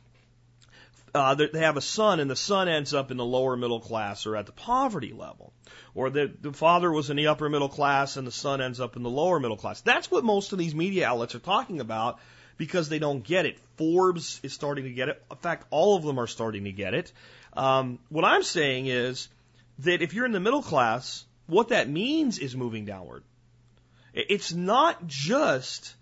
Uh, they have a son, and the son ends up in the lower middle class or at the poverty level. Or the, the father was in the upper middle class, and the son ends up in the lower middle class. That's what most of these media outlets are talking about because they don't get it. Forbes is starting to get it. In fact, all of them are starting to get it. Um, what I'm saying is that if you're in the middle class, what that means is moving downward. It's not just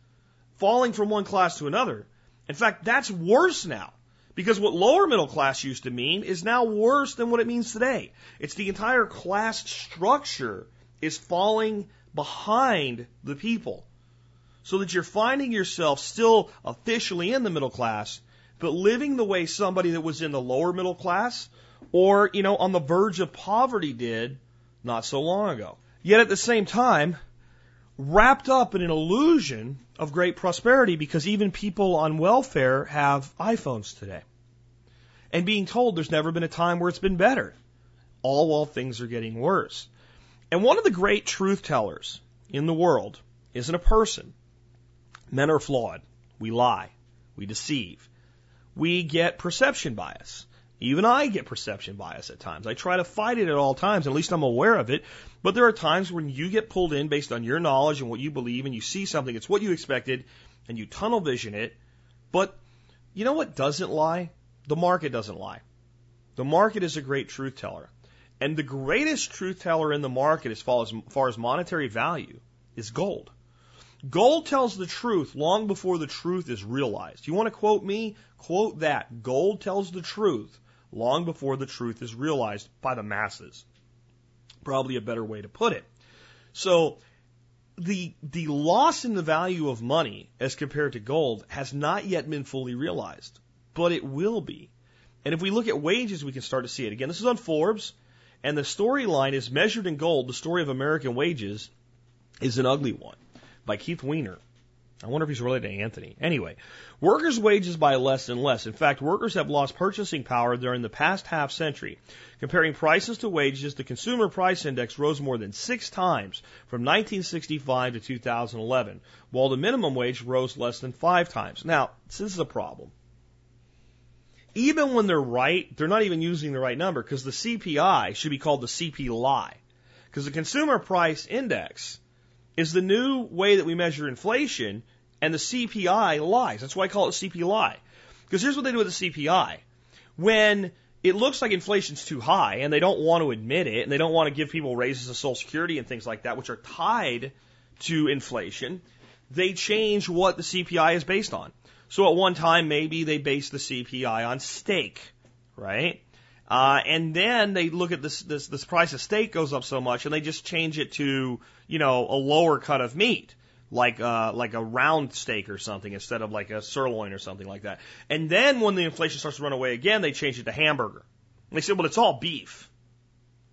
falling from one class to another. In fact, that's worse now. Because what lower middle class used to mean is now worse than what it means today. It's the entire class structure is falling behind the people so that you're finding yourself still officially in the middle class, but living the way somebody that was in the lower middle class or, you know, on the verge of poverty did not so long ago. Yet at the same time, wrapped up in an illusion of great prosperity because even people on welfare have iPhones today. And being told there's never been a time where it's been better, all while things are getting worse. And one of the great truth tellers in the world isn't a person. Men are flawed. We lie. We deceive. We get perception bias. Even I get perception bias at times. I try to fight it at all times, at least I'm aware of it. But there are times when you get pulled in based on your knowledge and what you believe, and you see something, it's what you expected, and you tunnel vision it. But you know what doesn't lie? The market doesn't lie. The market is a great truth teller. And the greatest truth teller in the market as far as, as far as monetary value is gold. Gold tells the truth long before the truth is realized. You want to quote me? Quote that. Gold tells the truth long before the truth is realized by the masses. Probably a better way to put it. So, the, the loss in the value of money as compared to gold has not yet been fully realized, but it will be. And if we look at wages, we can start to see it. Again, this is on Forbes, and the storyline is measured in gold. The story of American wages is an ugly one by Keith Weiner. I wonder if he's related to Anthony. Anyway, workers' wages by less and less. In fact, workers have lost purchasing power during the past half century. Comparing prices to wages, the Consumer Price Index rose more than six times from 1965 to 2011, while the minimum wage rose less than five times. Now, this is a problem. Even when they're right, they're not even using the right number because the CPI should be called the CP lie. Because the Consumer Price Index is the new way that we measure inflation, and the CPI lies. That's why I call it CPI. Because here's what they do with the CPI. When it looks like inflation's too high, and they don't want to admit it, and they don't want to give people raises of Social Security and things like that, which are tied to inflation, they change what the CPI is based on. So at one time, maybe they base the CPI on steak, right? Uh, and then they look at this, this, this price of steak goes up so much and they just change it to, you know, a lower cut of meat. Like, uh, like a round steak or something instead of like a sirloin or something like that. And then when the inflation starts to run away again, they change it to hamburger. And they say, well, it's all beef.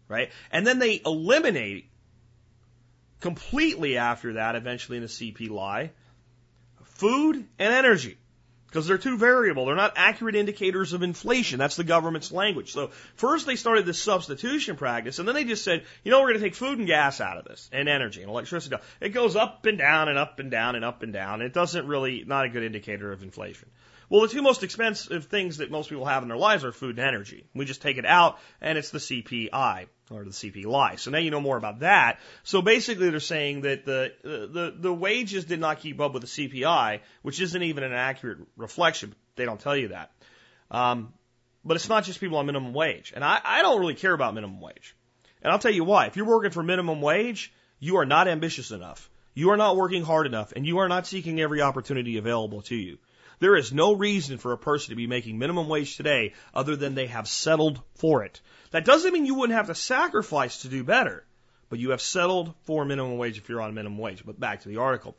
Right? And then they eliminate completely after that, eventually in the CP lie, food and energy because they're too variable. They're not accurate indicators of inflation. That's the government's language. So first they started this substitution practice, and then they just said, you know, we're going to take food and gas out of this, and energy and electricity. It goes up and down and up and down and up and down. It doesn't really, not a good indicator of inflation. Well, the two most expensive things that most people have in their lives are food and energy. We just take it out, and it's the CPI or the CPI. So now you know more about that. So basically, they're saying that the the the wages did not keep up with the CPI, which isn't even an accurate reflection. They don't tell you that. Um, but it's not just people on minimum wage, and I, I don't really care about minimum wage. And I'll tell you why. If you're working for minimum wage, you are not ambitious enough. You are not working hard enough, and you are not seeking every opportunity available to you. There is no reason for a person to be making minimum wage today other than they have settled for it. That doesn't mean you wouldn't have to sacrifice to do better. but you have settled for minimum wage if you're on minimum wage. But back to the article.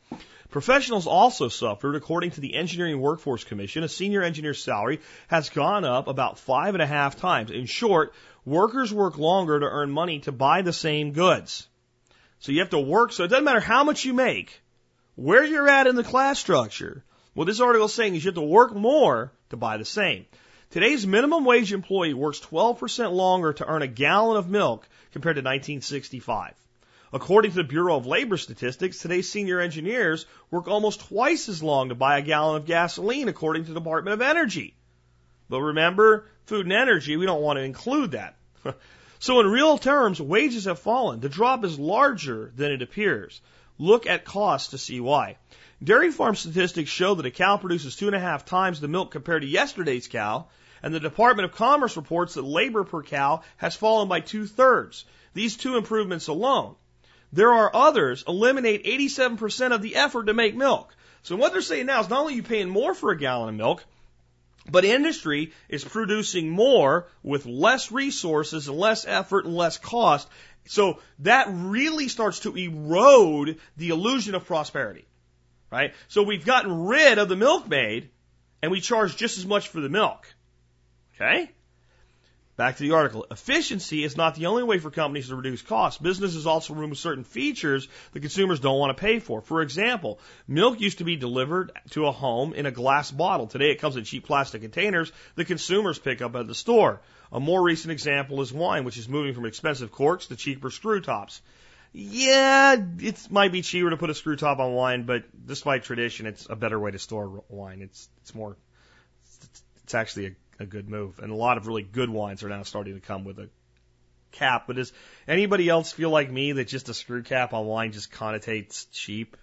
Professionals also suffered, according to the Engineering Workforce Commission. A senior engineer's salary has gone up about five and a half times. In short, workers work longer to earn money to buy the same goods. So you have to work, so it doesn't matter how much you make, where you're at in the class structure. What this article is saying is you have to work more to buy the same. Today's minimum wage employee works 12% longer to earn a gallon of milk compared to 1965. According to the Bureau of Labor Statistics, today's senior engineers work almost twice as long to buy a gallon of gasoline, according to the Department of Energy. But remember, food and energy, we don't want to include that. so in real terms, wages have fallen. The drop is larger than it appears. Look at costs to see why. Dairy farm statistics show that a cow produces two and a half times the milk compared to yesterday's cow, and the Department of Commerce reports that labor per cow has fallen by two thirds. These two improvements alone. There are others eliminate 87% of the effort to make milk. So what they're saying now is not only are you paying more for a gallon of milk, but industry is producing more with less resources and less effort and less cost. So that really starts to erode the illusion of prosperity right? So we've gotten rid of the milkmaid and we charge just as much for the milk. Okay? Back to the article. Efficiency is not the only way for companies to reduce costs. Businesses also remove certain features that consumers don't want to pay for. For example, milk used to be delivered to a home in a glass bottle. Today it comes in cheap plastic containers that consumers pick up at the store. A more recent example is wine, which is moving from expensive corks to cheaper screw tops yeah, it might be cheaper to put a screw top on wine, but despite tradition, it's a better way to store wine. It's it's more, it's actually a, a good move, and a lot of really good wines are now starting to come with a cap. But does anybody else feel like me that just a screw cap on wine just connotates cheap?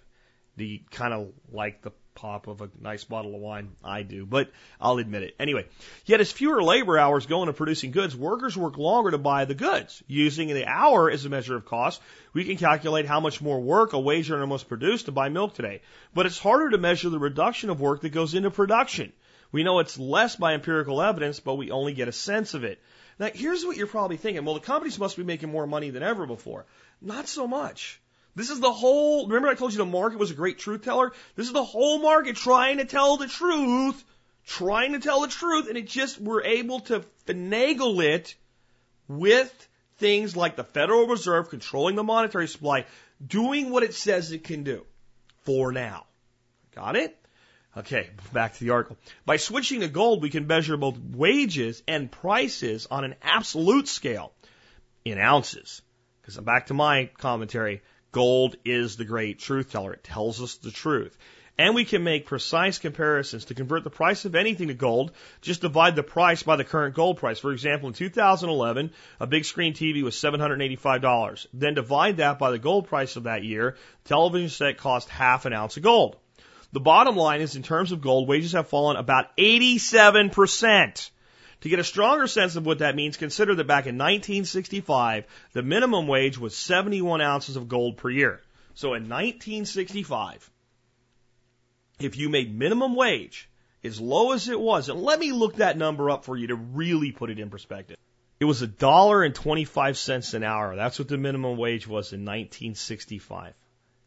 Do you kind of like the pop of a nice bottle of wine. I do, but I'll admit it. Anyway, yet as fewer labor hours go into producing goods, workers work longer to buy the goods. Using the hour as a measure of cost, we can calculate how much more work a wage earner must produce to buy milk today. But it's harder to measure the reduction of work that goes into production. We know it's less by empirical evidence, but we only get a sense of it. Now, here's what you're probably thinking. Well, the companies must be making more money than ever before. Not so much. This is the whole, remember I told you the market was a great truth teller? This is the whole market trying to tell the truth, trying to tell the truth, and it just, we're able to finagle it with things like the Federal Reserve controlling the monetary supply, doing what it says it can do for now. Got it? Okay, back to the article. By switching to gold, we can measure both wages and prices on an absolute scale in ounces. Because back to my commentary, Gold is the great truth teller. It tells us the truth. And we can make precise comparisons to convert the price of anything to gold. Just divide the price by the current gold price. For example, in 2011, a big screen TV was $785. Then divide that by the gold price of that year. Television set cost half an ounce of gold. The bottom line is in terms of gold, wages have fallen about 87%. To get a stronger sense of what that means, consider that back in 1965, the minimum wage was 71 ounces of gold per year. So in 1965, if you made minimum wage as low as it was, and let me look that number up for you to really put it in perspective. It was a dollar and 25 cents an hour. That's what the minimum wage was in 1965.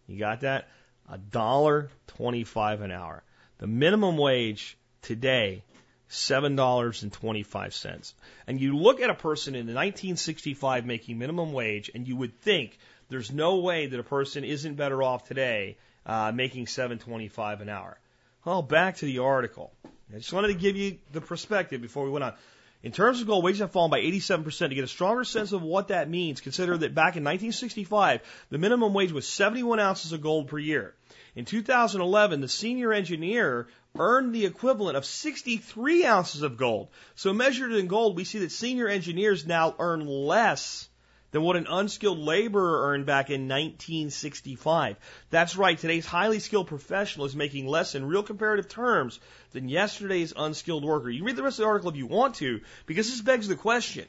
You got that? A dollar 25 an hour. The minimum wage today $7.25. And you look at a person in 1965 making minimum wage, and you would think there's no way that a person isn't better off today uh, making 7.25 an hour. Well, back to the article. I just wanted to give you the perspective before we went on. In terms of gold, wages have fallen by 87%. To get a stronger sense of what that means, consider that back in 1965, the minimum wage was 71 ounces of gold per year. In 2011, the senior engineer earned the equivalent of 63 ounces of gold. So measured in gold, we see that senior engineers now earn less than what an unskilled laborer earned back in 1965. That's right, today's highly skilled professional is making less in real comparative terms than yesterday's unskilled worker. You read the rest of the article if you want to, because this begs the question.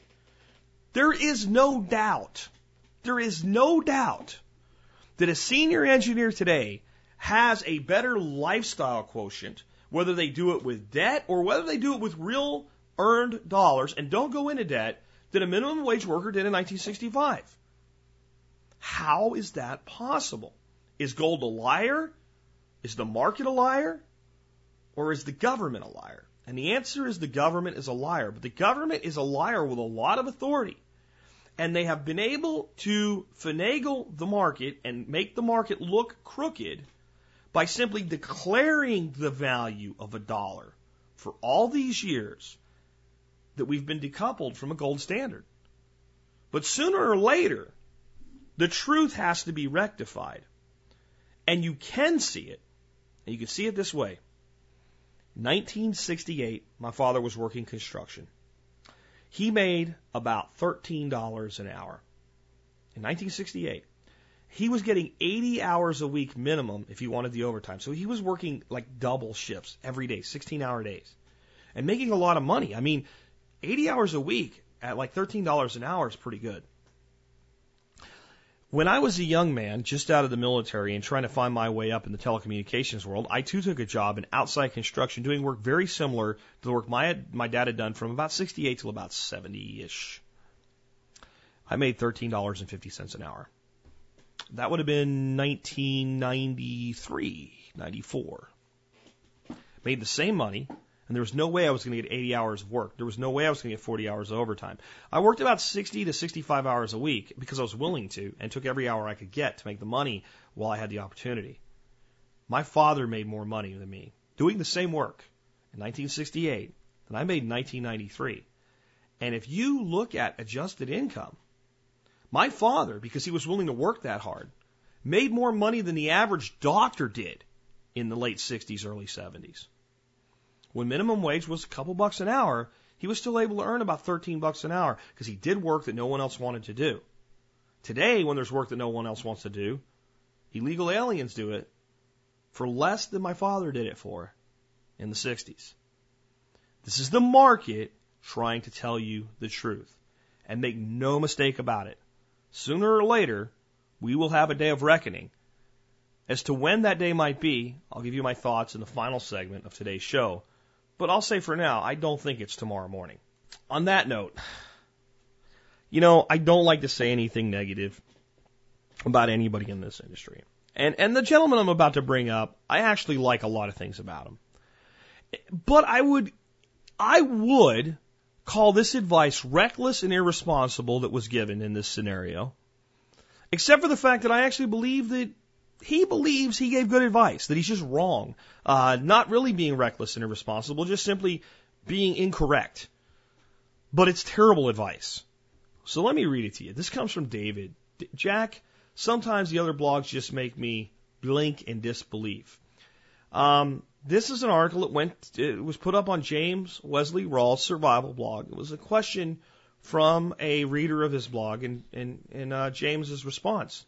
There is no doubt, there is no doubt that a senior engineer today has a better lifestyle quotient whether they do it with debt or whether they do it with real earned dollars and don't go into debt than a minimum wage worker did in 1965. How is that possible? Is gold a liar? Is the market a liar? Or is the government a liar? And the answer is the government is a liar. But the government is a liar with a lot of authority. And they have been able to finagle the market and make the market look crooked by simply declaring the value of a dollar for all these years that we've been decoupled from a gold standard. But sooner or later, the truth has to be rectified. And you can see it. And you can see it this way. 1968, my father was working construction. He made about $13 an hour. In 1968, he was getting 80 hours a week minimum if he wanted the overtime. So he was working like double shifts every day, 16 hour days, and making a lot of money. I mean, 80 hours a week at like $13 an hour is pretty good. When I was a young man, just out of the military and trying to find my way up in the telecommunications world, I too took a job in outside construction doing work very similar to the work my, my dad had done from about 68 till about 70 ish. I made $13.50 an hour. That would have been 1993, 94. Made the same money, and there was no way I was going to get 80 hours of work. There was no way I was going to get 40 hours of overtime. I worked about 60 to 65 hours a week because I was willing to and took every hour I could get to make the money while I had the opportunity. My father made more money than me doing the same work in 1968 than I made in 1993. And if you look at adjusted income, my father, because he was willing to work that hard, made more money than the average doctor did in the late 60s, early 70s. When minimum wage was a couple bucks an hour, he was still able to earn about 13 bucks an hour because he did work that no one else wanted to do. Today, when there's work that no one else wants to do, illegal aliens do it for less than my father did it for in the 60s. This is the market trying to tell you the truth. And make no mistake about it. Sooner or later, we will have a day of reckoning. As to when that day might be, I'll give you my thoughts in the final segment of today's show. But I'll say for now, I don't think it's tomorrow morning. On that note, you know, I don't like to say anything negative about anybody in this industry. And and the gentleman I'm about to bring up, I actually like a lot of things about him. But I would I would call this advice reckless and irresponsible that was given in this scenario. Except for the fact that I actually believe that he believes he gave good advice, that he's just wrong. Uh, not really being reckless and irresponsible, just simply being incorrect. But it's terrible advice. So let me read it to you. This comes from David. Jack, sometimes the other blogs just make me blink in disbelief. Um, this is an article that went, it was put up on James Wesley Rawles' survival blog. It was a question from a reader of his blog and, and, and uh, James's response.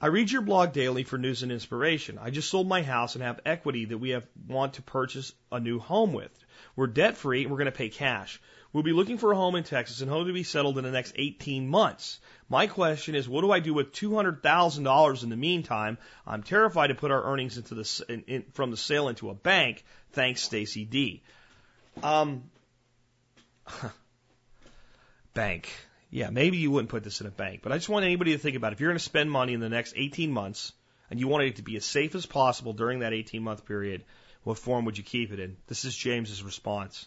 I read your blog daily for news and inspiration. I just sold my house and have equity that we have want to purchase a new home with. We're debt free and we're going to pay cash. We'll be looking for a home in Texas and hope to be settled in the next 18 months. My question is, what do I do with $200,000 in the meantime? I'm terrified to put our earnings into the in, in, from the sale into a bank. Thanks, Stacy D. Um, bank. Yeah, maybe you wouldn't put this in a bank, but I just want anybody to think about if you're going to spend money in the next 18 months and you want it to be as safe as possible during that 18 month period, what form would you keep it in? This is James's response.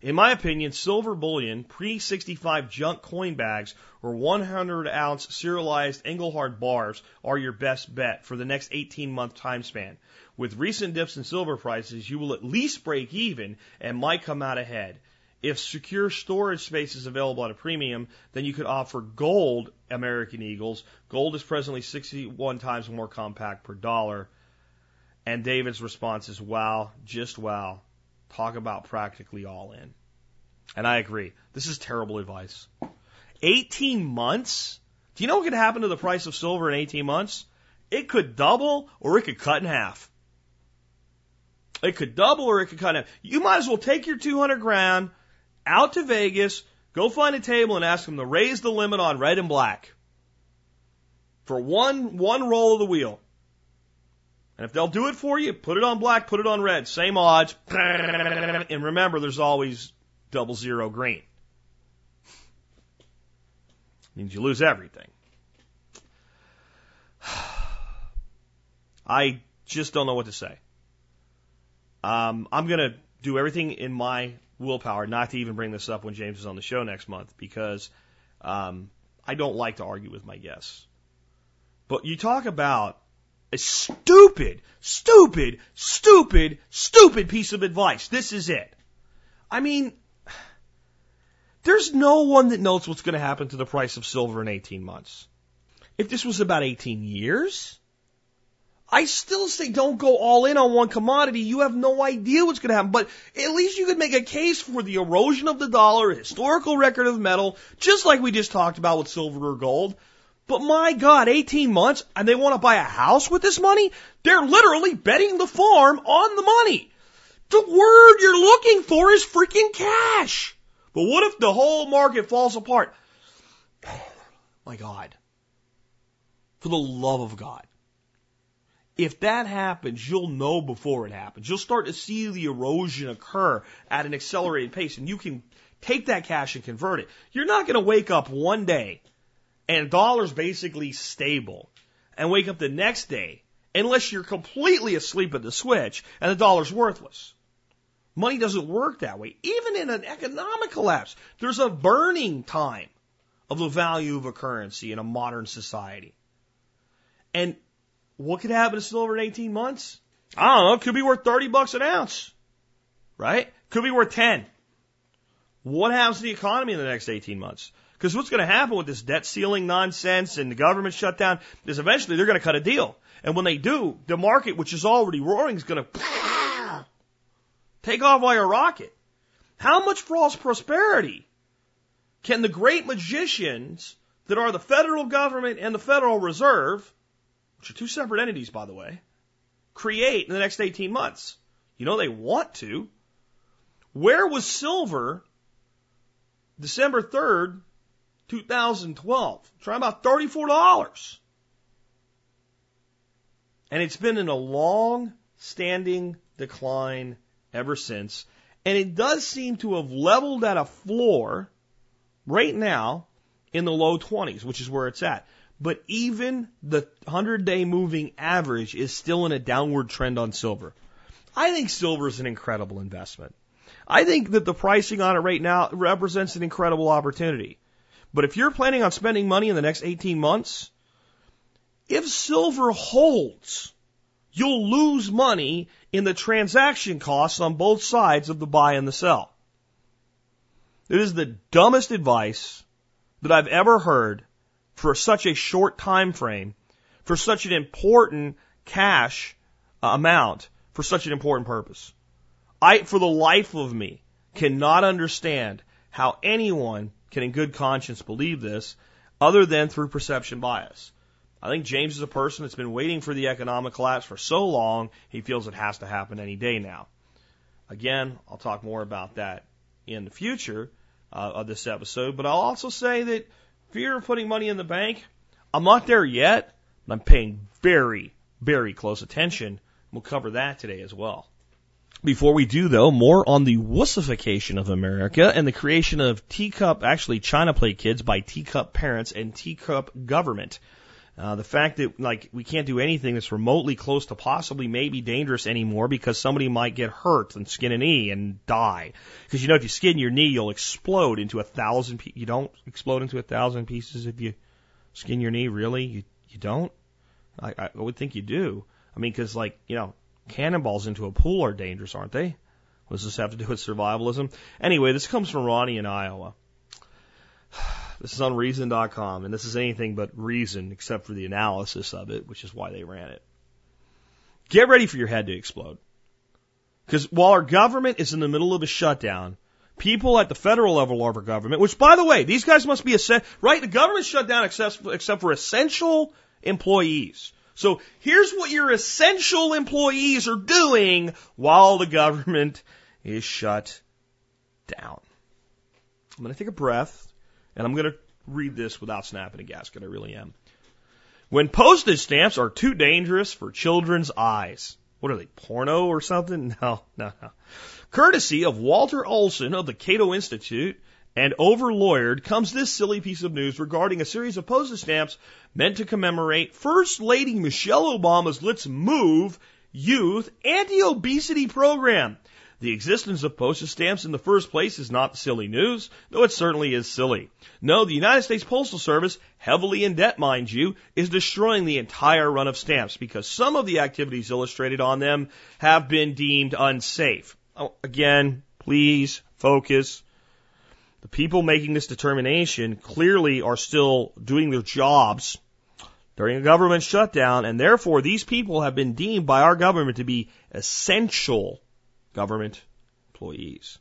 In my opinion, silver bullion, pre 65 junk coin bags, or 100 ounce serialized Engelhard bars are your best bet for the next 18 month time span. With recent dips in silver prices, you will at least break even and might come out ahead. If secure storage space is available at a premium, then you could offer gold American Eagles. Gold is presently 61 times more compact per dollar. And David's response is, wow, just wow. Talk about practically all in. And I agree. This is terrible advice. 18 months? Do you know what could happen to the price of silver in 18 months? It could double or it could cut in half. It could double or it could cut in half. You might as well take your 200 grand, out to Vegas, go find a table and ask them to raise the limit on red and black for one one roll of the wheel. And if they'll do it for you, put it on black, put it on red, same odds. And remember, there's always double zero green. Means you lose everything. I just don't know what to say. Um, I'm going to do everything in my willpower not to even bring this up when James is on the show next month because um, I don't like to argue with my guests. But you talk about a stupid, stupid, stupid, stupid piece of advice. This is it. I mean, there's no one that knows what's going to happen to the price of silver in 18 months. If this was about 18 years, I still say don't go all in on one commodity. You have no idea what's going to happen. But at least you could make a case for the erosion of the dollar, historical record of metal, just like we just talked about with silver or gold. But my God, 18 months and they want to buy a house with this money? They're literally betting the farm on the money. The word you're looking for is freaking cash. But what if the whole market falls apart? my God. For the love of God. If that happens, you'll know before it happens. You'll start to see the erosion occur at an accelerated pace and you can take that cash and convert it. You're not going to wake up one day and dollar's basically stable and wake up the next day unless you're completely asleep at the switch and the dollar's worthless. Money doesn't work that way. Even in an economic collapse, there's a burning time of the value of a currency in a modern society. And what could happen to silver in 18 months? I don't know. It could be worth 30 bucks an ounce, right? Could be worth 10. What happens to the economy in the next 18 months? Because what's going to happen with this debt ceiling nonsense and the government shutdown is eventually they're going to cut a deal. And when they do, the market, which is already roaring, is going to take off like a rocket. How much false prosperity can the great magicians that are the federal government and the Federal Reserve, which are two separate entities, by the way, create in the next 18 months? You know they want to. Where was silver December 3rd, 2012. Try about $34. And it's been in a long standing decline ever since. And it does seem to have leveled at a floor right now in the low 20s, which is where it's at. But even the 100 day moving average is still in a downward trend on silver. I think silver is an incredible investment. I think that the pricing on it right now represents an incredible opportunity. But if you're planning on spending money in the next 18 months, if silver holds, you'll lose money in the transaction costs on both sides of the buy and the sell. It is the dumbest advice that I've ever heard for such a short time frame, for such an important cash uh, amount, for such an important purpose. I, for the life of me, cannot understand how anyone can in good conscience believe this other than through perception bias. I think James is a person that's been waiting for the economic collapse for so long, he feels it has to happen any day now. Again, I'll talk more about that in the future uh, of this episode, but I'll also say that fear of putting money in the bank, I'm not there yet, but I'm paying very, very close attention. We'll cover that today as well. Before we do, though, more on the wussification of America and the creation of teacup, actually China plate kids by teacup parents and teacup government. Uh, the fact that like we can't do anything that's remotely close to possibly maybe dangerous anymore because somebody might get hurt and skin a knee and die. Because you know if you skin your knee, you'll explode into a thousand. Pe- you don't explode into a thousand pieces if you skin your knee. Really, you you don't. I, I would think you do. I mean, because like you know, Cannonballs into a pool are dangerous, aren't they? What does this have to do with survivalism? Anyway, this comes from Ronnie in Iowa. This is on Reason.com, and this is anything but reason except for the analysis of it, which is why they ran it. Get ready for your head to explode. Because while our government is in the middle of a shutdown, people at the federal level of our government, which by the way, these guys must be, right? The government shut down except, except for essential employees. So here's what your essential employees are doing while the government is shut down. I'm going to take a breath and I'm going to read this without snapping a gasket. I really am. When postage stamps are too dangerous for children's eyes. What are they, porno or something? No, no, no. Courtesy of Walter Olson of the Cato Institute and over-lawyered comes this silly piece of news regarding a series of postage stamps meant to commemorate First Lady Michelle Obama's Let's Move Youth Anti-Obesity Program. The existence of postage stamps in the first place is not silly news, though it certainly is silly. No, the United States Postal Service, heavily in debt, mind you, is destroying the entire run of stamps because some of the activities illustrated on them have been deemed unsafe. Oh, again, please focus. The people making this determination clearly are still doing their jobs during a government shutdown, and therefore these people have been deemed by our government to be essential government employees.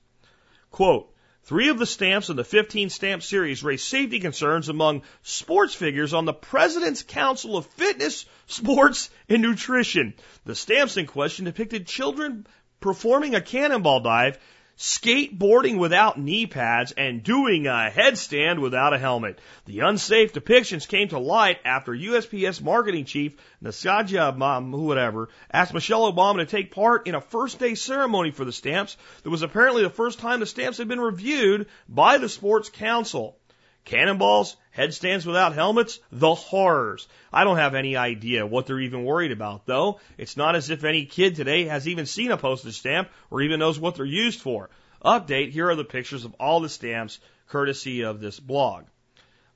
Quote, Three of the stamps in the 15 stamp series raise safety concerns among sports figures on the President's Council of Fitness, Sports, and Nutrition. The stamps in question depicted children performing a cannonball dive skateboarding without knee pads, and doing a headstand without a helmet. The unsafe depictions came to light after USPS marketing chief Nasaja Mom, whatever, asked Michelle Obama to take part in a first day ceremony for the stamps that was apparently the first time the stamps had been reviewed by the Sports Council. Cannonballs, headstands without helmets, the horrors. I don't have any idea what they're even worried about, though. It's not as if any kid today has even seen a postage stamp or even knows what they're used for. Update, here are the pictures of all the stamps, courtesy of this blog.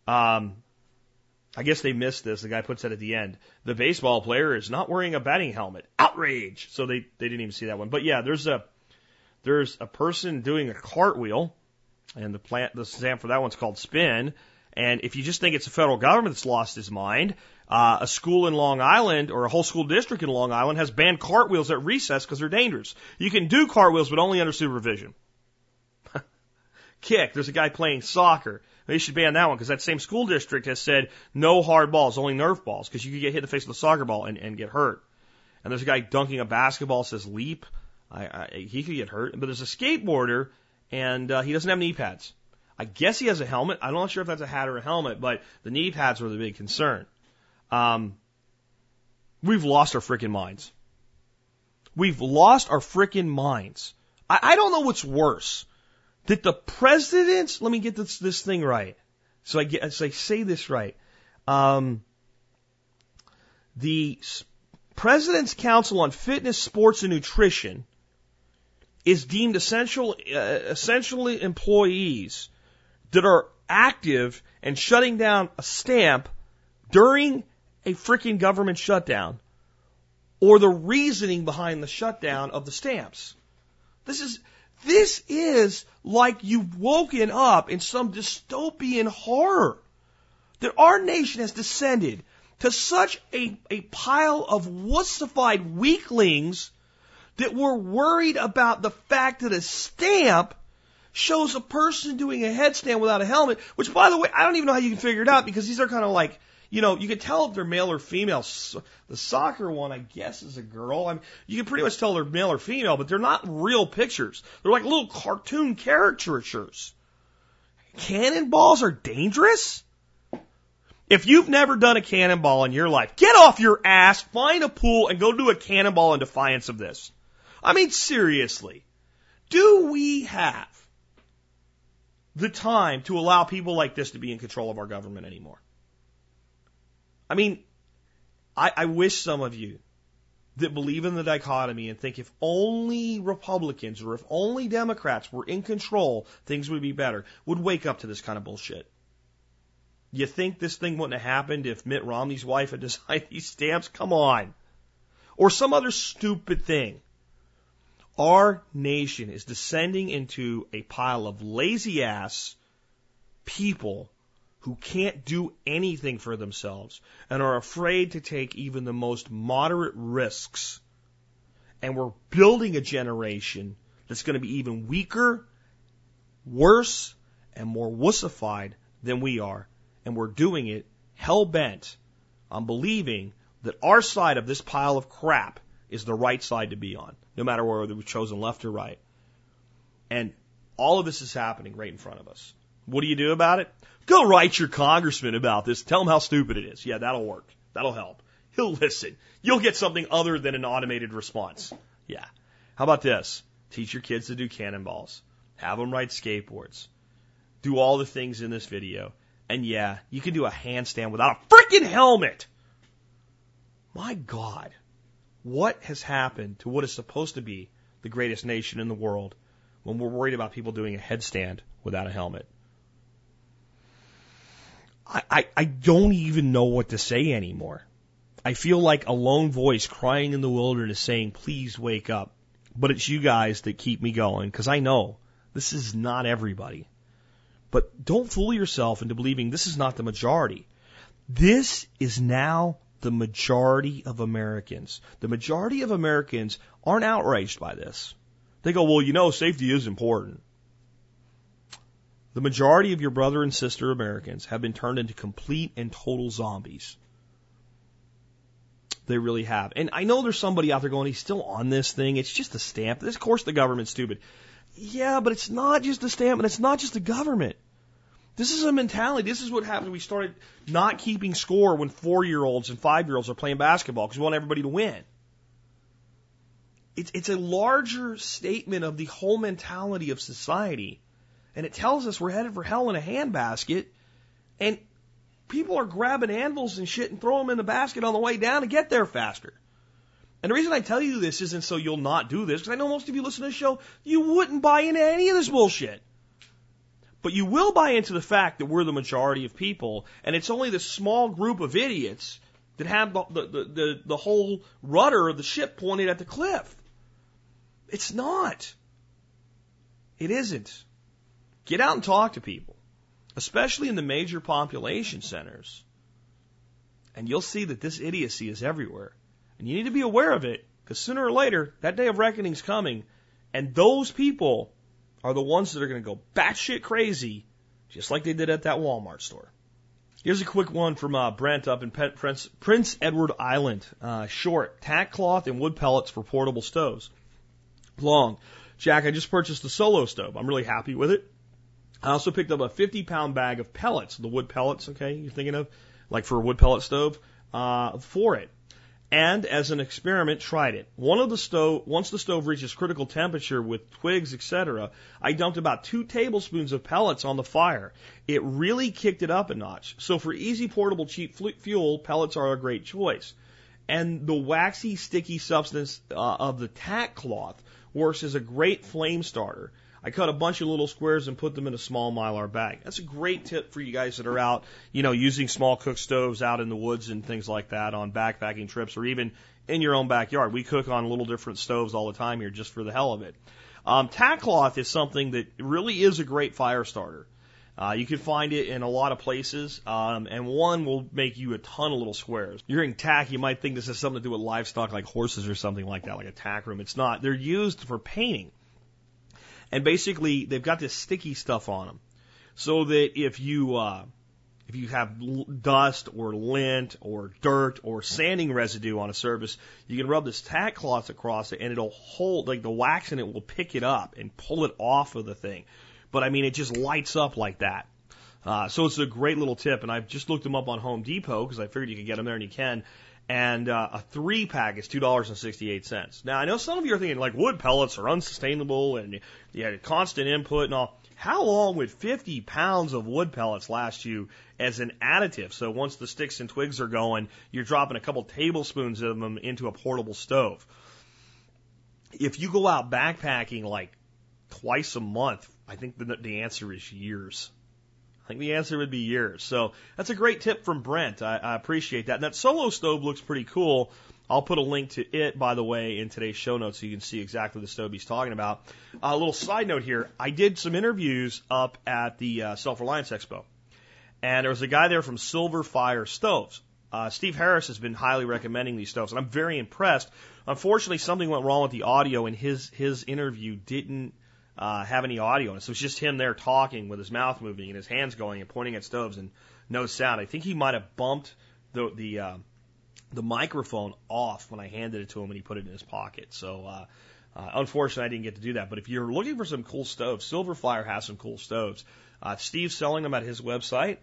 Um, I guess they missed this. The guy puts that at the end. The baseball player is not wearing a batting helmet. Outrage! So they, they didn't even see that one. But yeah, there's a, there's a person doing a cartwheel and the plant, the stamp for that one's called Spin. And if you just think it's the federal government that's lost his mind, uh, a school in Long Island or a whole school district in Long Island has banned cartwheels at recess because they're dangerous. You can do cartwheels, but only under supervision. Kick. There's a guy playing soccer. They should ban that one because that same school district has said no hard balls, only Nerf balls, because you could get hit in the face with a soccer ball and, and get hurt. And there's a guy dunking a basketball says leap. I, I, he could get hurt. But there's a skateboarder and uh, he doesn't have knee pads. I guess he has a helmet. I'm not sure if that's a hat or a helmet, but the knee pads were the big concern. Um, we've lost our freaking minds. We've lost our freaking minds. I, I don't know what's worse. That the presidents, let me get this, this thing right. So I get, so I say this right. Um, the President's Council on Fitness, Sports, and Nutrition is deemed essential, uh, essentially employees that are active and shutting down a stamp during a freaking government shutdown or the reasoning behind the shutdown of the stamps. This is, this is like you've woken up in some dystopian horror that our nation has descended to such a, a pile of wussified weaklings that we're worried about the fact that a stamp shows a person doing a headstand without a helmet, which by the way, I don't even know how you can figure it out because these are kind of like, you know, you can tell if they're male or female. The soccer one, I guess, is a girl. I mean, you can pretty much tell they're male or female, but they're not real pictures. They're like little cartoon caricatures. Cannonballs are dangerous? If you've never done a cannonball in your life, get off your ass, find a pool, and go do a cannonball in defiance of this. I mean, seriously, do we have the time to allow people like this to be in control of our government anymore? I mean, I, I wish some of you that believe in the dichotomy and think if only Republicans or if only Democrats were in control, things would be better, would wake up to this kind of bullshit. You think this thing wouldn't have happened if Mitt Romney's wife had designed these stamps? Come on. Or some other stupid thing. Our nation is descending into a pile of lazy ass people who can't do anything for themselves and are afraid to take even the most moderate risks. And we're building a generation that's going to be even weaker, worse, and more wussified than we are. And we're doing it hell bent on believing that our side of this pile of crap is the right side to be on, no matter whether we've chosen left or right. And all of this is happening right in front of us. What do you do about it? Go write your congressman about this. Tell him how stupid it is. Yeah, that'll work. That'll help. He'll listen. You'll get something other than an automated response. Yeah. How about this? Teach your kids to do cannonballs. Have them ride skateboards. do all the things in this video. And yeah, you can do a handstand without a freaking helmet. My God, what has happened to what is supposed to be the greatest nation in the world when we're worried about people doing a headstand without a helmet? I, I, I don't even know what to say anymore. I feel like a lone voice crying in the wilderness saying, please wake up. But it's you guys that keep me going because I know this is not everybody. But don't fool yourself into believing this is not the majority. This is now the majority of Americans. The majority of Americans aren't outraged by this. They go, well, you know, safety is important. The majority of your brother and sister Americans have been turned into complete and total zombies. They really have. And I know there's somebody out there going, he's still on this thing. It's just a stamp. This, of course, the government's stupid. Yeah, but it's not just the stamp and it's not just the government. This is a mentality. This is what happened. We started not keeping score when four year olds and five year olds are playing basketball because we want everybody to win. It's, it's a larger statement of the whole mentality of society. And it tells us we're headed for hell in a handbasket. And people are grabbing anvils and shit and throwing them in the basket on the way down to get there faster. And the reason I tell you this isn't so you'll not do this, because I know most of you listen to this show, you wouldn't buy into any of this bullshit. But you will buy into the fact that we're the majority of people, and it's only this small group of idiots that have the, the, the, the whole rudder of the ship pointed at the cliff. It's not. It isn't. Get out and talk to people especially in the major population centers. And you'll see that this idiocy is everywhere. And you need to be aware of it because sooner or later, that day of reckoning is coming. And those people are the ones that are going to go batshit crazy, just like they did at that Walmart store. Here's a quick one from uh, Brent up in Prince, Prince Edward Island. Uh, short, tack cloth and wood pellets for portable stoves. Long, Jack, I just purchased a solo stove. I'm really happy with it. I also picked up a 50 pound bag of pellets, the wood pellets, okay, you're thinking of, like for a wood pellet stove, uh, for it. And as an experiment, tried it. One of the stove, once the stove reaches critical temperature with twigs, etc., I dumped about two tablespoons of pellets on the fire. It really kicked it up a notch. So for easy, portable, cheap fuel, pellets are a great choice. And the waxy, sticky substance uh, of the tack cloth works as a great flame starter. I cut a bunch of little squares and put them in a small mylar bag. That's a great tip for you guys that are out, you know, using small cook stoves out in the woods and things like that on backpacking trips or even in your own backyard. We cook on little different stoves all the time here just for the hell of it. Um, tack cloth is something that really is a great fire starter. Uh, you can find it in a lot of places, um, and one will make you a ton of little squares. You're hearing tack, you might think this has something to do with livestock like horses or something like that, like a tack room. It's not. They're used for painting. And basically, they've got this sticky stuff on them, so that if you uh, if you have dust or lint or dirt or sanding residue on a surface, you can rub this tack cloth across it, and it'll hold like the wax in it will pick it up and pull it off of the thing. But I mean, it just lights up like that. Uh, so it's a great little tip, and I've just looked them up on Home Depot because I figured you could get them there, and you can and uh, a three pack is two dollars and sixty eight cents. Now I know some of you are thinking like wood pellets are unsustainable and you had constant input and all. How long would 50 pounds of wood pellets last you as an additive? So once the sticks and twigs are going, you're dropping a couple tablespoons of them into a portable stove. If you go out backpacking like twice a month, I think the, the answer is years. Think the answer would be years. So that's a great tip from Brent. I, I appreciate that. And that solo stove looks pretty cool. I'll put a link to it, by the way, in today's show notes so you can see exactly the stove he's talking about. A little side note here. I did some interviews up at the uh, Self Reliance Expo. And there was a guy there from Silver Fire Stoves. Uh, Steve Harris has been highly recommending these stoves, and I'm very impressed. Unfortunately, something went wrong with the audio, and his his interview didn't uh, have any audio. And so it's just him there talking with his mouth moving and his hands going and pointing at stoves and no sound. I think he might have bumped the the uh, the microphone off when I handed it to him and he put it in his pocket. So uh, uh, unfortunately, I didn't get to do that. But if you're looking for some cool stoves, Silver Fire has some cool stoves. Uh, Steve's selling them at his website.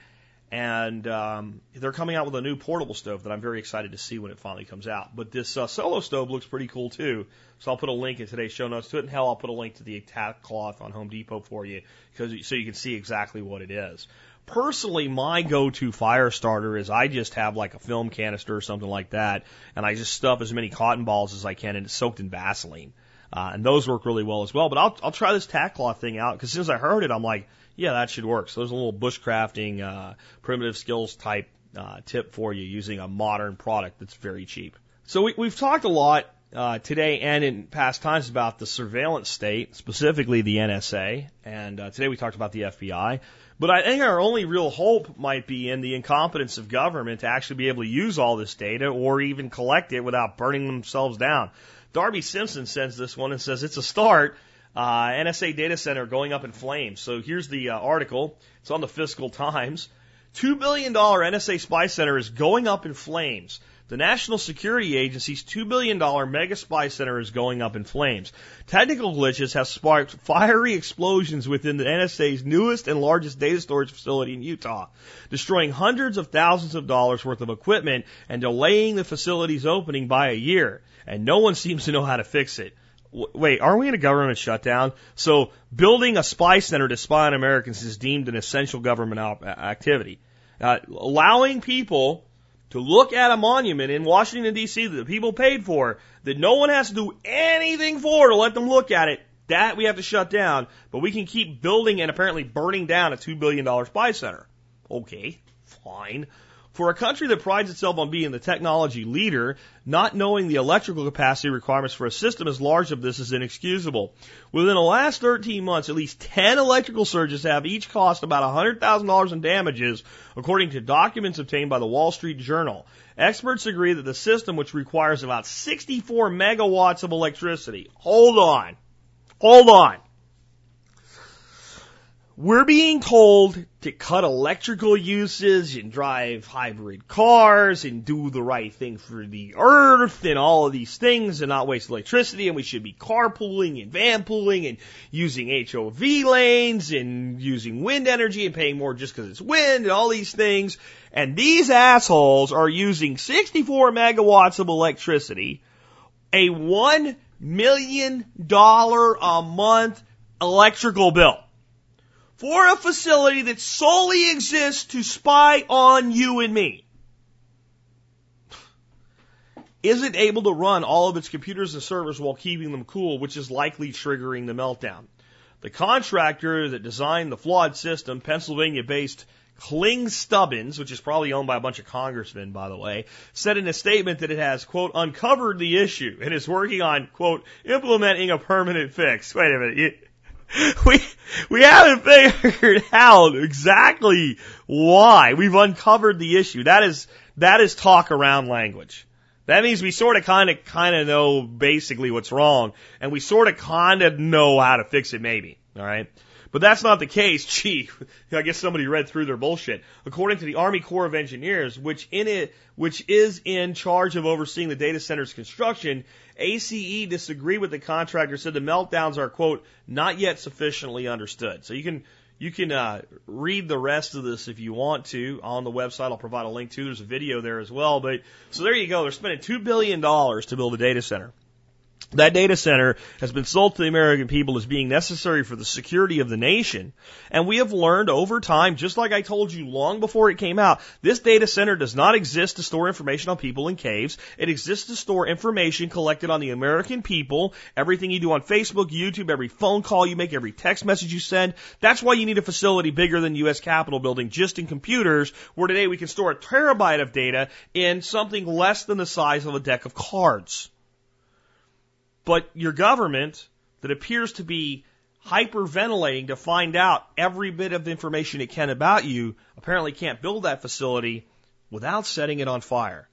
And um, they're coming out with a new portable stove that I'm very excited to see when it finally comes out. But this uh, solo stove looks pretty cool too. So I'll put a link in today's show notes to it, and hell, I'll put a link to the attack cloth on Home Depot for you, because so you can see exactly what it is. Personally, my go-to fire starter is I just have like a film canister or something like that, and I just stuff as many cotton balls as I can, and it's soaked in Vaseline. And those work really well as well. But I'll, I'll try this tack cloth thing out because as soon as I heard it, I'm like, yeah, that should work. So there's a little bushcrafting, uh, primitive skills type uh, tip for you using a modern product that's very cheap. So we, we've talked a lot uh, today and in past times about the surveillance state, specifically the NSA, and uh, today we talked about the FBI. But I think our only real hope might be in the incompetence of government to actually be able to use all this data or even collect it without burning themselves down. Darby Simpson sends this one and says it's a start, uh, NSA data center going up in flames. So here's the uh, article. It's on the Fiscal Times. $2 billion NSA spy center is going up in flames. The National Security Agency's $2 billion mega spy center is going up in flames. Technical glitches have sparked fiery explosions within the NSA's newest and largest data storage facility in Utah, destroying hundreds of thousands of dollars worth of equipment and delaying the facility's opening by a year. And no one seems to know how to fix it wait, aren't we in a government shutdown? So building a spy center to spy on Americans is deemed an essential government activity. Uh, allowing people to look at a monument in Washington D.C. that the people paid for, that no one has to do anything for to let them look at it, that we have to shut down. But we can keep building and apparently burning down a two billion dollar spy center. Okay, fine. For a country that prides itself on being the technology leader, not knowing the electrical capacity requirements for a system as large as this is inexcusable. Within the last 13 months, at least 10 electrical surges have each cost about $100,000 in damages, according to documents obtained by the Wall Street Journal. Experts agree that the system, which requires about 64 megawatts of electricity, hold on, hold on, we're being told to cut electrical usage and drive hybrid cars and do the right thing for the earth and all of these things and not waste electricity and we should be carpooling and vanpooling and using HOV lanes and using wind energy and paying more just because it's wind and all these things. And these assholes are using 64 megawatts of electricity, a one million dollar a month electrical bill for a facility that solely exists to spy on you and me isn't able to run all of its computers and servers while keeping them cool, which is likely triggering the meltdown. The contractor that designed the flawed system, Pennsylvania based Kling Stubbins, which is probably owned by a bunch of congressmen, by the way, said in a statement that it has, quote, uncovered the issue and is working on, quote, implementing a permanent fix. Wait a minute. we we haven't figured out exactly why. We've uncovered the issue. That is that is talk around language. That means we sort of kind of kind of know basically what's wrong, and we sort of kind of know how to fix it. Maybe. All right. But that's not the case. Gee, I guess somebody read through their bullshit. According to the Army Corps of Engineers, which in it, which is in charge of overseeing the data center's construction, ACE disagreed with the contractor, said the meltdowns are quote not yet sufficiently understood. So you can you can uh, read the rest of this if you want to on the website. I'll provide a link to. There's a video there as well. But so there you go. They're spending two billion dollars to build a data center. That data center has been sold to the American people as being necessary for the security of the nation. And we have learned over time, just like I told you long before it came out, this data center does not exist to store information on people in caves. It exists to store information collected on the American people, everything you do on Facebook, YouTube, every phone call you make, every text message you send. That's why you need a facility bigger than U.S. Capitol building just in computers, where today we can store a terabyte of data in something less than the size of a deck of cards. But your government that appears to be hyperventilating to find out every bit of information it can about you apparently can't build that facility without setting it on fire.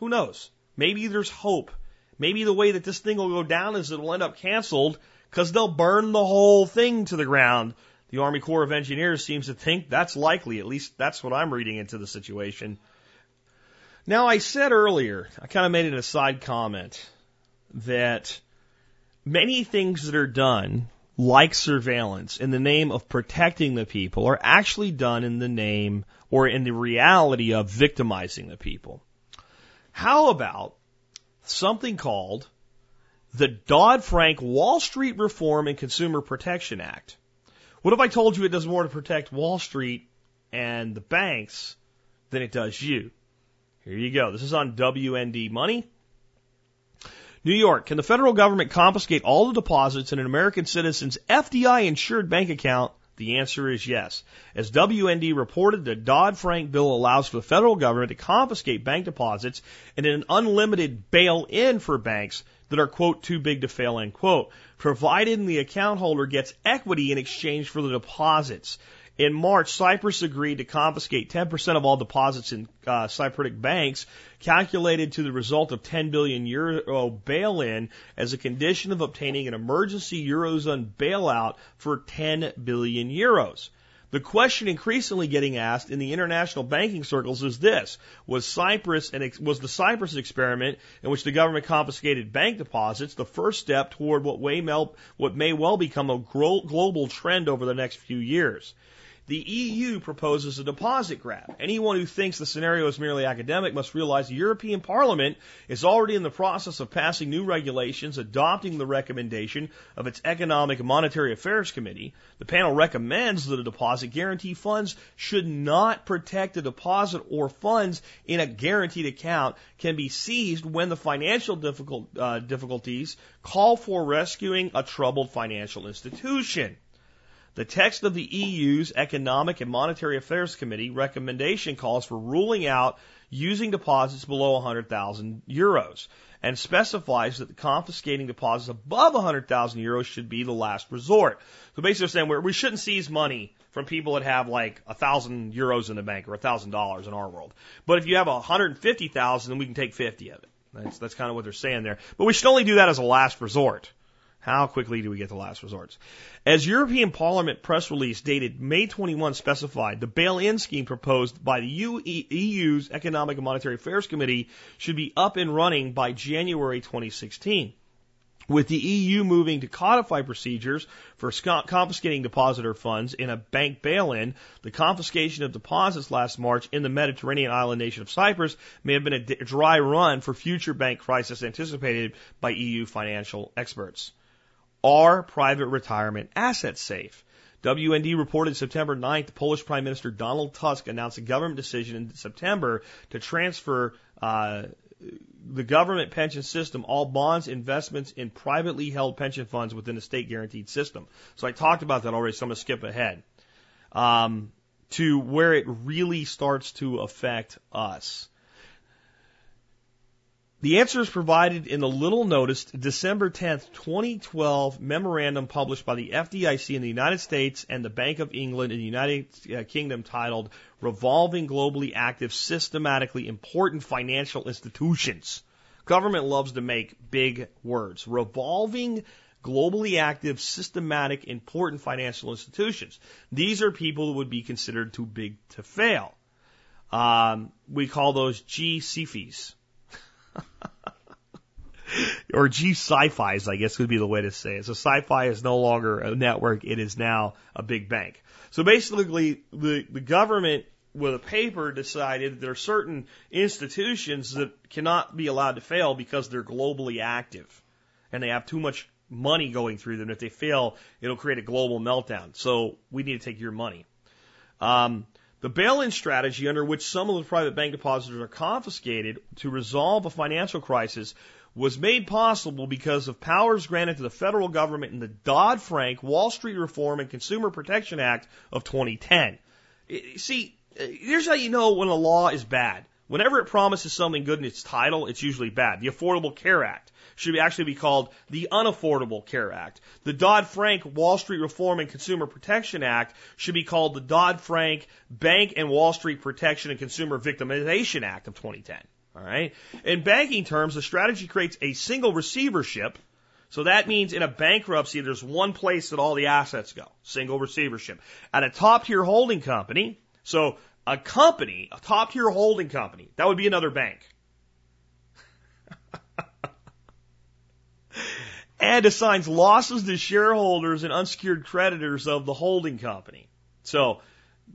Who knows? Maybe there's hope. Maybe the way that this thing will go down is it'll end up canceled because they'll burn the whole thing to the ground. The Army Corps of Engineers seems to think that's likely. At least that's what I'm reading into the situation. Now, I said earlier, I kind of made an aside comment that many things that are done like surveillance in the name of protecting the people are actually done in the name or in the reality of victimizing the people. How about something called the Dodd-Frank Wall Street Reform and Consumer Protection Act? What if I told you it does more to protect Wall Street and the banks than it does you? Here you go. This is on WND Money. New York, can the federal government confiscate all the deposits in an American citizen's FDI insured bank account? The answer is yes. As WND reported, the Dodd Frank bill allows for the federal government to confiscate bank deposits and an unlimited bail in for banks that are, quote, too big to fail, end quote, provided the account holder gets equity in exchange for the deposits. In March, Cyprus agreed to confiscate 10% of all deposits in uh, Cypriot banks, calculated to the result of 10 billion euro bail-in as a condition of obtaining an emergency eurozone bailout for 10 billion euros. The question increasingly getting asked in the international banking circles is this: Was Cyprus and was the Cyprus experiment in which the government confiscated bank deposits the first step toward what may well become a global trend over the next few years? The EU proposes a deposit grab. Anyone who thinks the scenario is merely academic must realize the European Parliament is already in the process of passing new regulations adopting the recommendation of its Economic and Monetary Affairs Committee. The panel recommends that a deposit guarantee funds should not protect a deposit or funds in a guaranteed account can be seized when the financial difficult, uh, difficulties call for rescuing a troubled financial institution. The text of the EU's Economic and Monetary Affairs Committee recommendation calls for ruling out using deposits below 100,000 euros and specifies that confiscating deposits above 100,000 euros should be the last resort. So basically, they're saying we shouldn't seize money from people that have like a thousand euros in the bank or a thousand dollars in our world. But if you have 150,000, then we can take 50 of it. That's that's kind of what they're saying there. But we should only do that as a last resort. How quickly do we get to last resorts? As European Parliament press release dated May 21 specified, the bail-in scheme proposed by the EU's Economic and Monetary Affairs Committee should be up and running by January 2016. With the EU moving to codify procedures for confiscating depositor funds in a bank bail-in, the confiscation of deposits last March in the Mediterranean island nation of Cyprus may have been a dry run for future bank crisis anticipated by EU financial experts. Are private retirement assets safe? WND reported September 9th, the Polish Prime Minister Donald Tusk announced a government decision in September to transfer uh, the government pension system, all bonds, investments in privately held pension funds within the state guaranteed system. So I talked about that already, so I'm going to skip ahead um, to where it really starts to affect us. The answer is provided in the little noticed December 10th, 2012 memorandum published by the FDIC in the United States and the Bank of England in the United uh, Kingdom titled Revolving Globally Active Systematically Important Financial Institutions. Government loves to make big words. Revolving globally active, systematic, important financial institutions. These are people who would be considered too big to fail. Um, we call those GCFIs. or G sci-fis, I guess would be the way to say it. So sci-fi is no longer a network; it is now a big bank. So basically, the the government with a paper decided there are certain institutions that cannot be allowed to fail because they're globally active, and they have too much money going through them. If they fail, it'll create a global meltdown. So we need to take your money. Um, the bail-in strategy under which some of the private bank depositors are confiscated to resolve a financial crisis was made possible because of powers granted to the federal government in the Dodd-Frank Wall Street Reform and Consumer Protection Act of 2010. See, here's how you know when a law is bad. Whenever it promises something good in its title, it's usually bad. The Affordable Care Act should actually be called the Unaffordable Care Act. The Dodd-Frank Wall Street Reform and Consumer Protection Act should be called the Dodd-Frank Bank and Wall Street Protection and Consumer Victimization Act of 2010. All right. In banking terms, the strategy creates a single receivership. So that means in a bankruptcy, there's one place that all the assets go. Single receivership. At a top tier holding company, so a company, a top tier holding company, that would be another bank. and assigns losses to shareholders and unsecured creditors of the holding company. So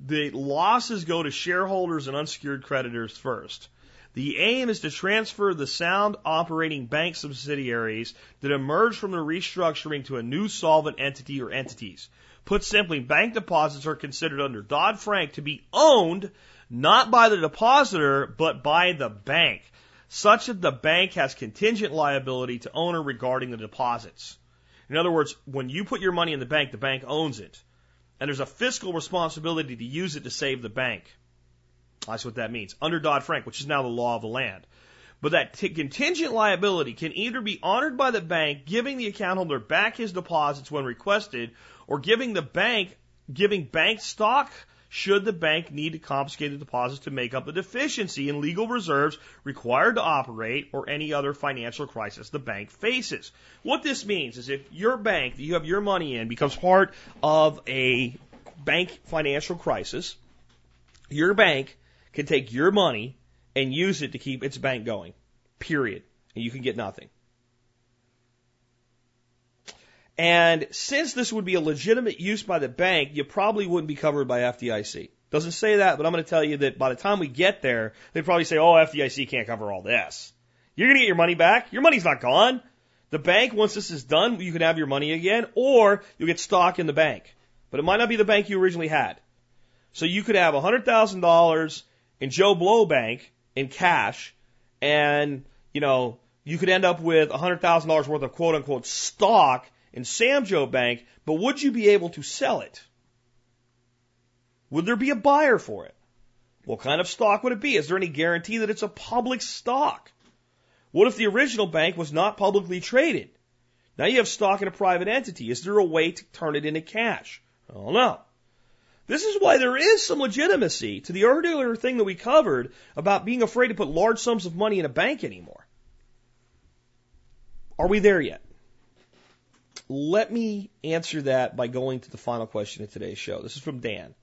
the losses go to shareholders and unsecured creditors first. The aim is to transfer the sound operating bank subsidiaries that emerge from the restructuring to a new solvent entity or entities. Put simply, bank deposits are considered under Dodd Frank to be owned not by the depositor, but by the bank, such that the bank has contingent liability to owner regarding the deposits. In other words, when you put your money in the bank, the bank owns it. And there's a fiscal responsibility to use it to save the bank. That's what that means. Under Dodd Frank, which is now the law of the land. But that t- contingent liability can either be honored by the bank, giving the account holder back his deposits when requested, or giving the bank, giving bank stock should the bank need to confiscate the deposits to make up the deficiency in legal reserves required to operate or any other financial crisis the bank faces. What this means is if your bank that you have your money in becomes part of a bank financial crisis, your bank can take your money and use it to keep its bank going. Period. And you can get nothing. And since this would be a legitimate use by the bank, you probably wouldn't be covered by FDIC. Doesn't say that, but I'm going to tell you that by the time we get there, they probably say, oh, FDIC can't cover all this. You're going to get your money back. Your money's not gone. The bank, once this is done, you can have your money again, or you'll get stock in the bank. But it might not be the bank you originally had. So you could have $100,000 in Joe Blow Bank in cash, and, you know, you could end up with $100,000 worth of quote unquote stock in Sam Joe Bank, but would you be able to sell it? Would there be a buyer for it? What kind of stock would it be? Is there any guarantee that it's a public stock? What if the original bank was not publicly traded? Now you have stock in a private entity. Is there a way to turn it into cash? I don't know. This is why there is some legitimacy to the earlier thing that we covered about being afraid to put large sums of money in a bank anymore. Are we there yet? Let me answer that by going to the final question of today's show. This is from Dan.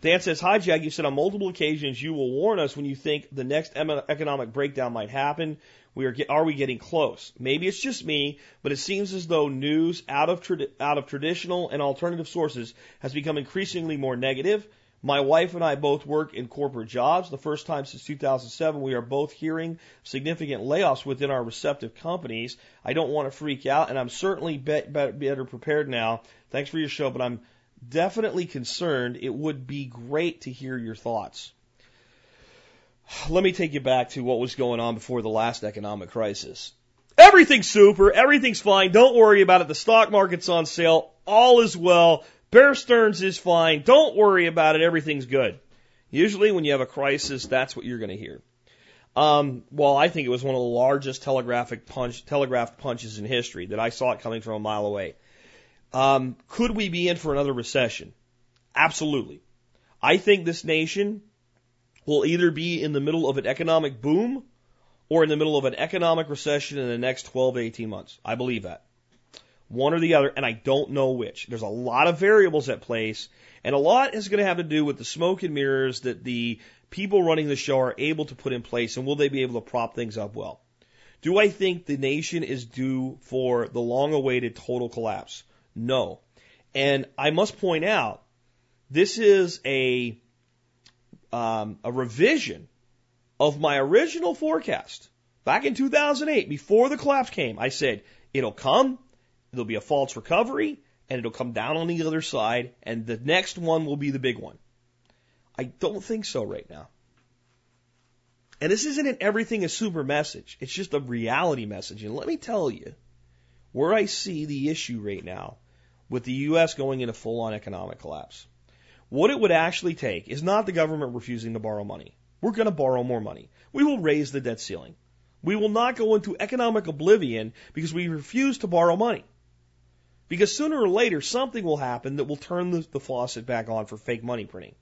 Dan says, Hi, Jack. You said on multiple occasions you will warn us when you think the next economic breakdown might happen. We are, are we getting close? Maybe it's just me, but it seems as though news out of, out of traditional and alternative sources has become increasingly more negative. My wife and I both work in corporate jobs. The first time since 2007, we are both hearing significant layoffs within our receptive companies. I don't want to freak out, and I'm certainly be- be- better prepared now. Thanks for your show, but I'm definitely concerned. It would be great to hear your thoughts. Let me take you back to what was going on before the last economic crisis. Everything's super. Everything's fine. Don't worry about it. The stock market's on sale. All is well. Bear Stearns is fine. Don't worry about it. Everything's good. Usually, when you have a crisis, that's what you're going to hear. Um, well, I think it was one of the largest telegraphic punch, punches in history that I saw it coming from a mile away. Um, could we be in for another recession? Absolutely. I think this nation will either be in the middle of an economic boom or in the middle of an economic recession in the next 12 to 18 months. I believe that one or the other, and I don't know which. There's a lot of variables at place, and a lot is going to have to do with the smoke and mirrors that the people running the show are able to put in place, and will they be able to prop things up well? Do I think the nation is due for the long awaited total collapse? No. And I must point out, this is a, um, a revision of my original forecast. Back in 2008, before the collapse came, I said, it'll come, There'll be a false recovery and it'll come down on the other side and the next one will be the big one. I don't think so right now. And this isn't an everything is super message. It's just a reality message. And let me tell you where I see the issue right now with the U.S. going into full on economic collapse. What it would actually take is not the government refusing to borrow money. We're going to borrow more money. We will raise the debt ceiling. We will not go into economic oblivion because we refuse to borrow money. Because sooner or later, something will happen that will turn the, the faucet back on for fake money printing.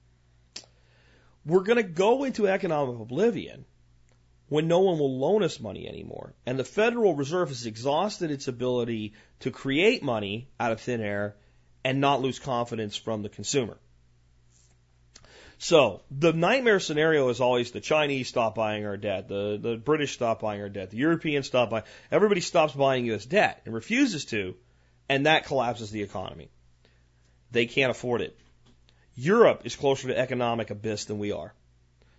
We're going to go into economic oblivion when no one will loan us money anymore. And the Federal Reserve has exhausted its ability to create money out of thin air and not lose confidence from the consumer. So the nightmare scenario is always the Chinese stop buying our debt, the, the British stop buying our debt, the Europeans stop buying, everybody stops buying U.S. debt and refuses to, and that collapses the economy. They can't afford it. Europe is closer to economic abyss than we are.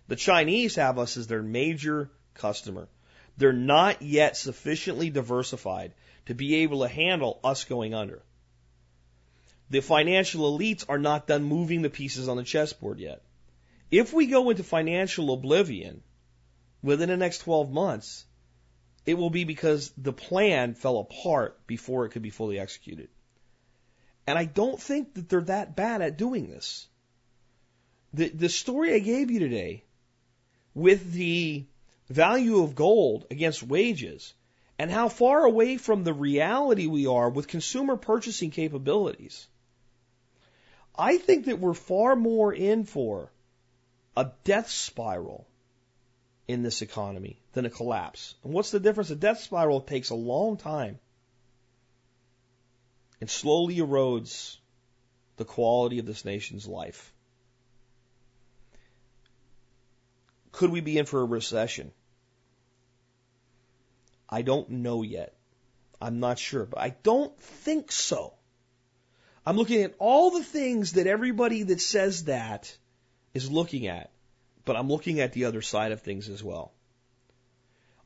The Chinese have us as their major customer. They're not yet sufficiently diversified to be able to handle us going under. The financial elites are not done moving the pieces on the chessboard yet. If we go into financial oblivion within the next 12 months, it will be because the plan fell apart before it could be fully executed. And I don't think that they're that bad at doing this. The, the story I gave you today with the value of gold against wages and how far away from the reality we are with consumer purchasing capabilities. I think that we're far more in for a death spiral in this economy than a collapse. And what's the difference? A death spiral takes a long time and slowly erodes the quality of this nation's life. Could we be in for a recession? I don't know yet. I'm not sure, but I don't think so. I'm looking at all the things that everybody that says that is looking at, but I'm looking at the other side of things as well.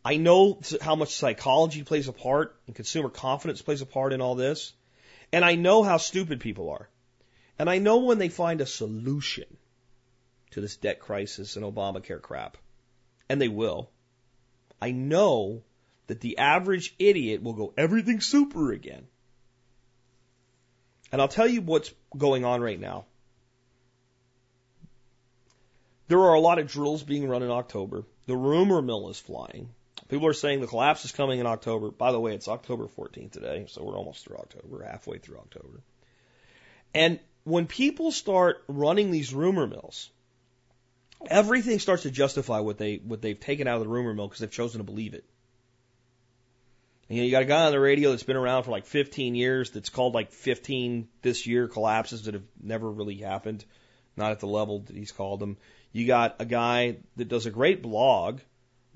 I know how much psychology plays a part and consumer confidence plays a part in all this. And I know how stupid people are. And I know when they find a solution to this debt crisis and Obamacare crap. And they will. I know that the average idiot will go everything super again. And I'll tell you what's going on right now. There are a lot of drills being run in October. The rumor mill is flying. People are saying the collapse is coming in October. By the way, it's October 14th today, so we're almost through October, halfway through October. And when people start running these rumor mills, everything starts to justify what they what they've taken out of the rumor mill because they've chosen to believe it. And, you know, you got a guy on the radio that's been around for like 15 years that's called like 15 this year collapses that have never really happened, not at the level that he's called them. You got a guy that does a great blog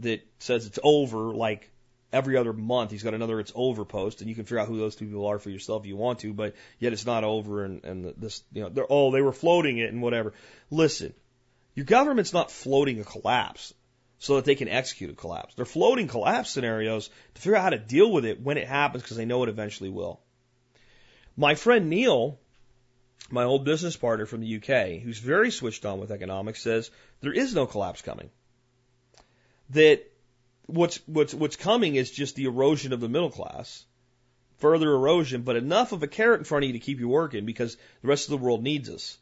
that says it's over like every other month he's got another it's over post and you can figure out who those two people are for yourself if you want to but yet it's not over and, and this you know they're oh they were floating it and whatever. Listen your government's not floating a collapse so that they can execute a collapse. They're floating collapse scenarios to figure out how to deal with it when it happens because they know it eventually will. My friend Neil my old business partner from the UK who's very switched on with economics says there is no collapse coming that what's what's what's coming is just the erosion of the middle class, further erosion, but enough of a carrot in front of you to keep you working because the rest of the world needs us.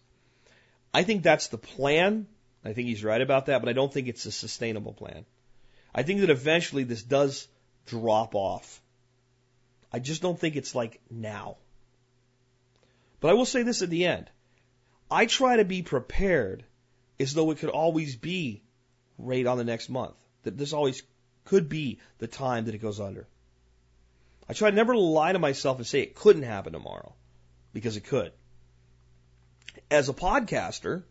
I think that's the plan. I think he's right about that, but I don't think it's a sustainable plan. I think that eventually this does drop off. I just don't think it's like now. But I will say this at the end. I try to be prepared as though it could always be right on the next month that this always could be the time that it goes under. I try never to lie to myself and say it couldn't happen tomorrow because it could. As a podcaster,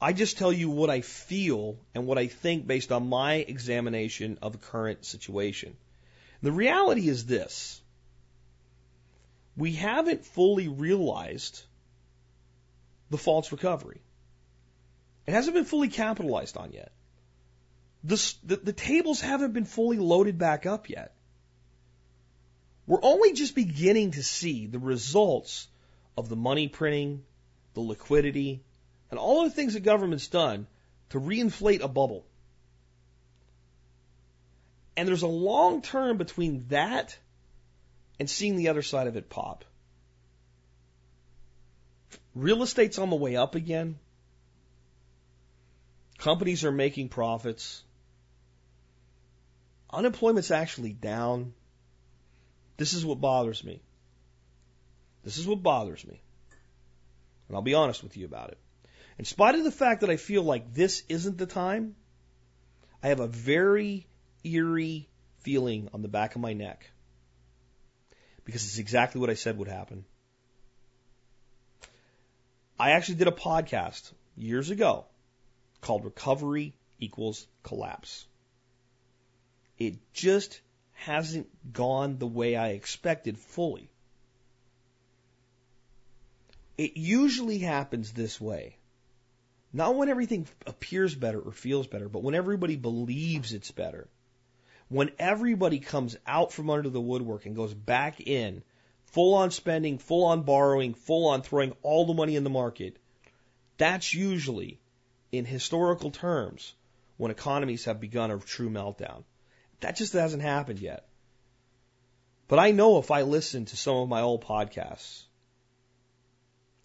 I just tell you what I feel and what I think based on my examination of the current situation. The reality is this. We haven't fully realized the false recovery. It hasn't been fully capitalized on yet the, the, the tables haven't been fully loaded back up yet. We're only just beginning to see the results of the money printing, the liquidity, and all the things the government's done to reinflate a bubble. And there's a long term between that and seeing the other side of it pop. Real estate's on the way up again. Companies are making profits. Unemployment's actually down. This is what bothers me. This is what bothers me. And I'll be honest with you about it. In spite of the fact that I feel like this isn't the time, I have a very eerie feeling on the back of my neck. Because it's exactly what I said would happen. I actually did a podcast years ago called recovery equals collapse. It just hasn't gone the way I expected fully. It usually happens this way. Not when everything appears better or feels better, but when everybody believes it's better. When everybody comes out from under the woodwork and goes back in, full on spending, full on borrowing, full on throwing all the money in the market, that's usually, in historical terms, when economies have begun a true meltdown. That just hasn't happened yet. But I know if I listened to some of my old podcasts,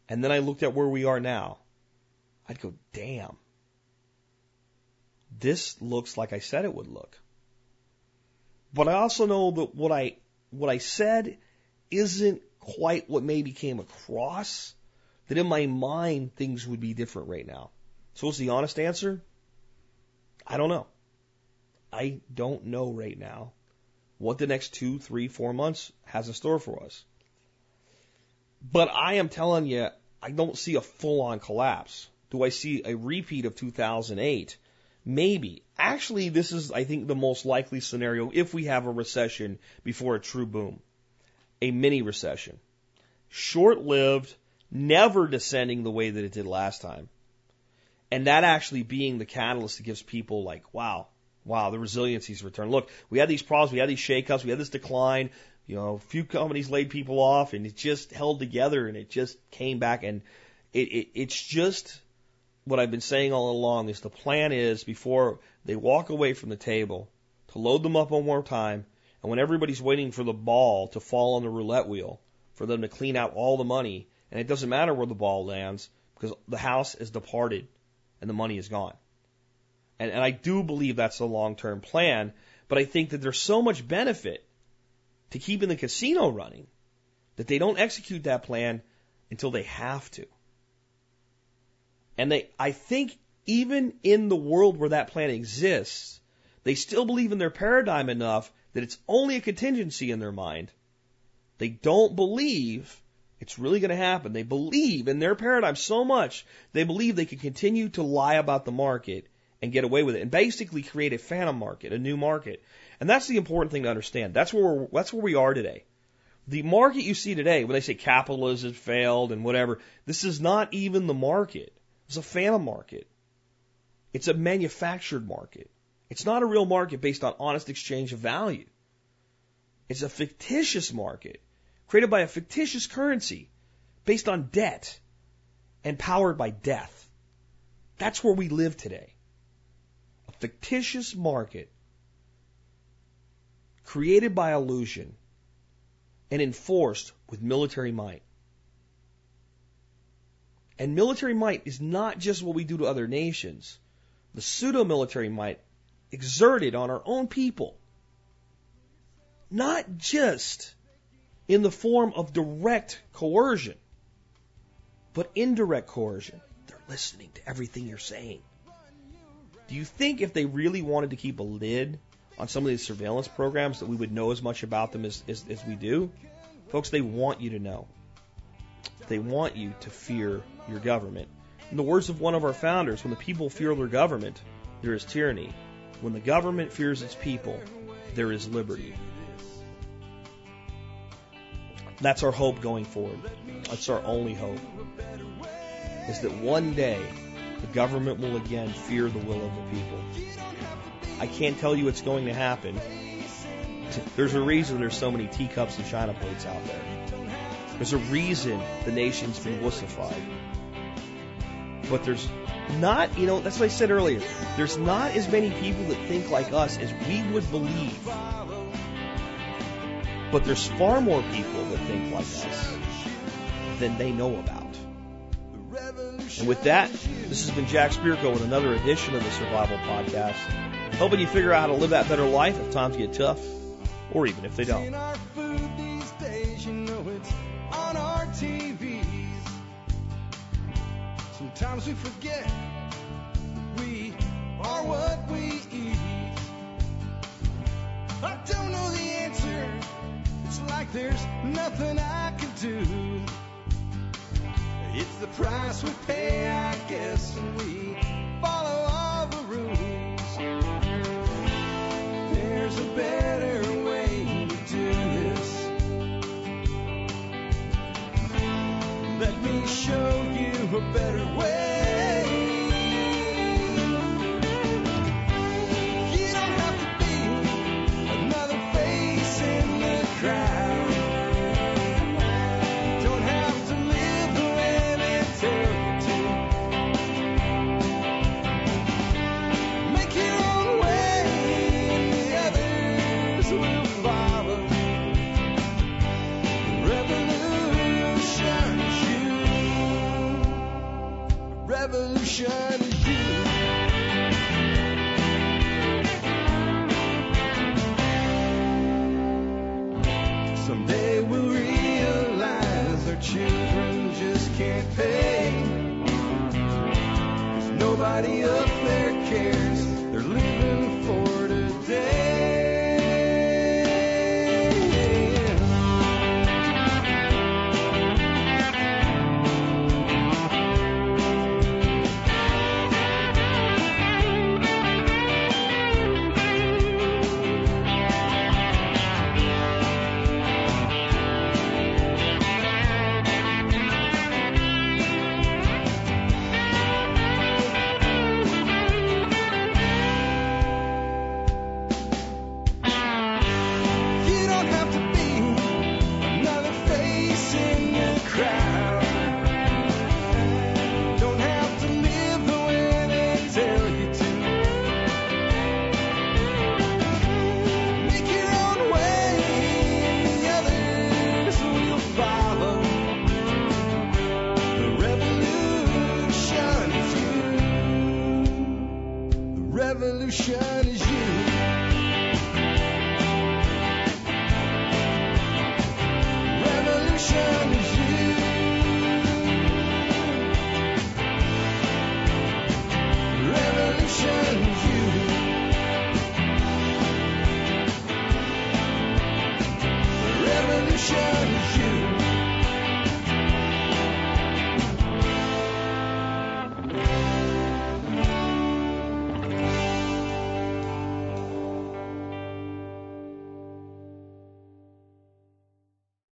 and then I looked at where we are now, I'd go, damn. This looks like I said it would look. But I also know that what I what I said isn't quite what maybe came across. That in my mind things would be different right now. So what's the honest answer? I don't know. I don't know right now what the next two, three, four months has in store for us. But I am telling you, I don't see a full on collapse. Do I see a repeat of 2008? Maybe. Actually, this is, I think, the most likely scenario if we have a recession before a true boom. A mini recession. Short lived, never descending the way that it did last time. And that actually being the catalyst that gives people like, wow, wow, the resiliency's returned. Look, we had these problems, we had these shakeups, we had this decline. You know, a few companies laid people off, and it just held together, and it just came back, and it, it it's just what I've been saying all along is the plan is before they walk away from the table to load them up one more time, and when everybody's waiting for the ball to fall on the roulette wheel, for them to clean out all the money, and it doesn't matter where the ball lands because the house is departed and the money is gone. And, and I do believe that's a long term plan, but I think that there's so much benefit to keeping the casino running that they don't execute that plan until they have to. And they, I think even in the world where that plan exists, they still believe in their paradigm enough that it's only a contingency in their mind. They don't believe it's really going to happen. They believe in their paradigm so much, they believe they can continue to lie about the market and get away with it and basically create a phantom market, a new market. And that's the important thing to understand. That's where we're, that's where we are today. The market you see today, when they say capitalism failed and whatever, this is not even the market. It's a phantom market. It's a manufactured market. It's not a real market based on honest exchange of value. It's a fictitious market created by a fictitious currency based on debt and powered by death. That's where we live today. A fictitious market created by illusion and enforced with military might. And military might is not just what we do to other nations. The pseudo military might exerted on our own people. Not just in the form of direct coercion, but indirect coercion. They're listening to everything you're saying. Do you think if they really wanted to keep a lid on some of these surveillance programs that we would know as much about them as, as, as we do? Folks, they want you to know. They want you to fear your government. In the words of one of our founders, when the people fear their government, there is tyranny. When the government fears its people, there is liberty. That's our hope going forward. That's our only hope. Is that one day the government will again fear the will of the people. I can't tell you it's going to happen. There's a reason there's so many teacups and china plates out there. There's a reason the nation's been wussified. But there's not, you know, that's what I said earlier. There's not as many people that think like us as we would believe. But there's far more people that think like us than they know about. And with that, this has been Jack Spirko with another edition of the Survival Podcast. Helping you figure out how to live that better life if times get tough, or even if they don't. Sometimes we forget we are what we eat. I don't know the answer. It's like there's nothing I can do. It's the price we pay, I guess, and we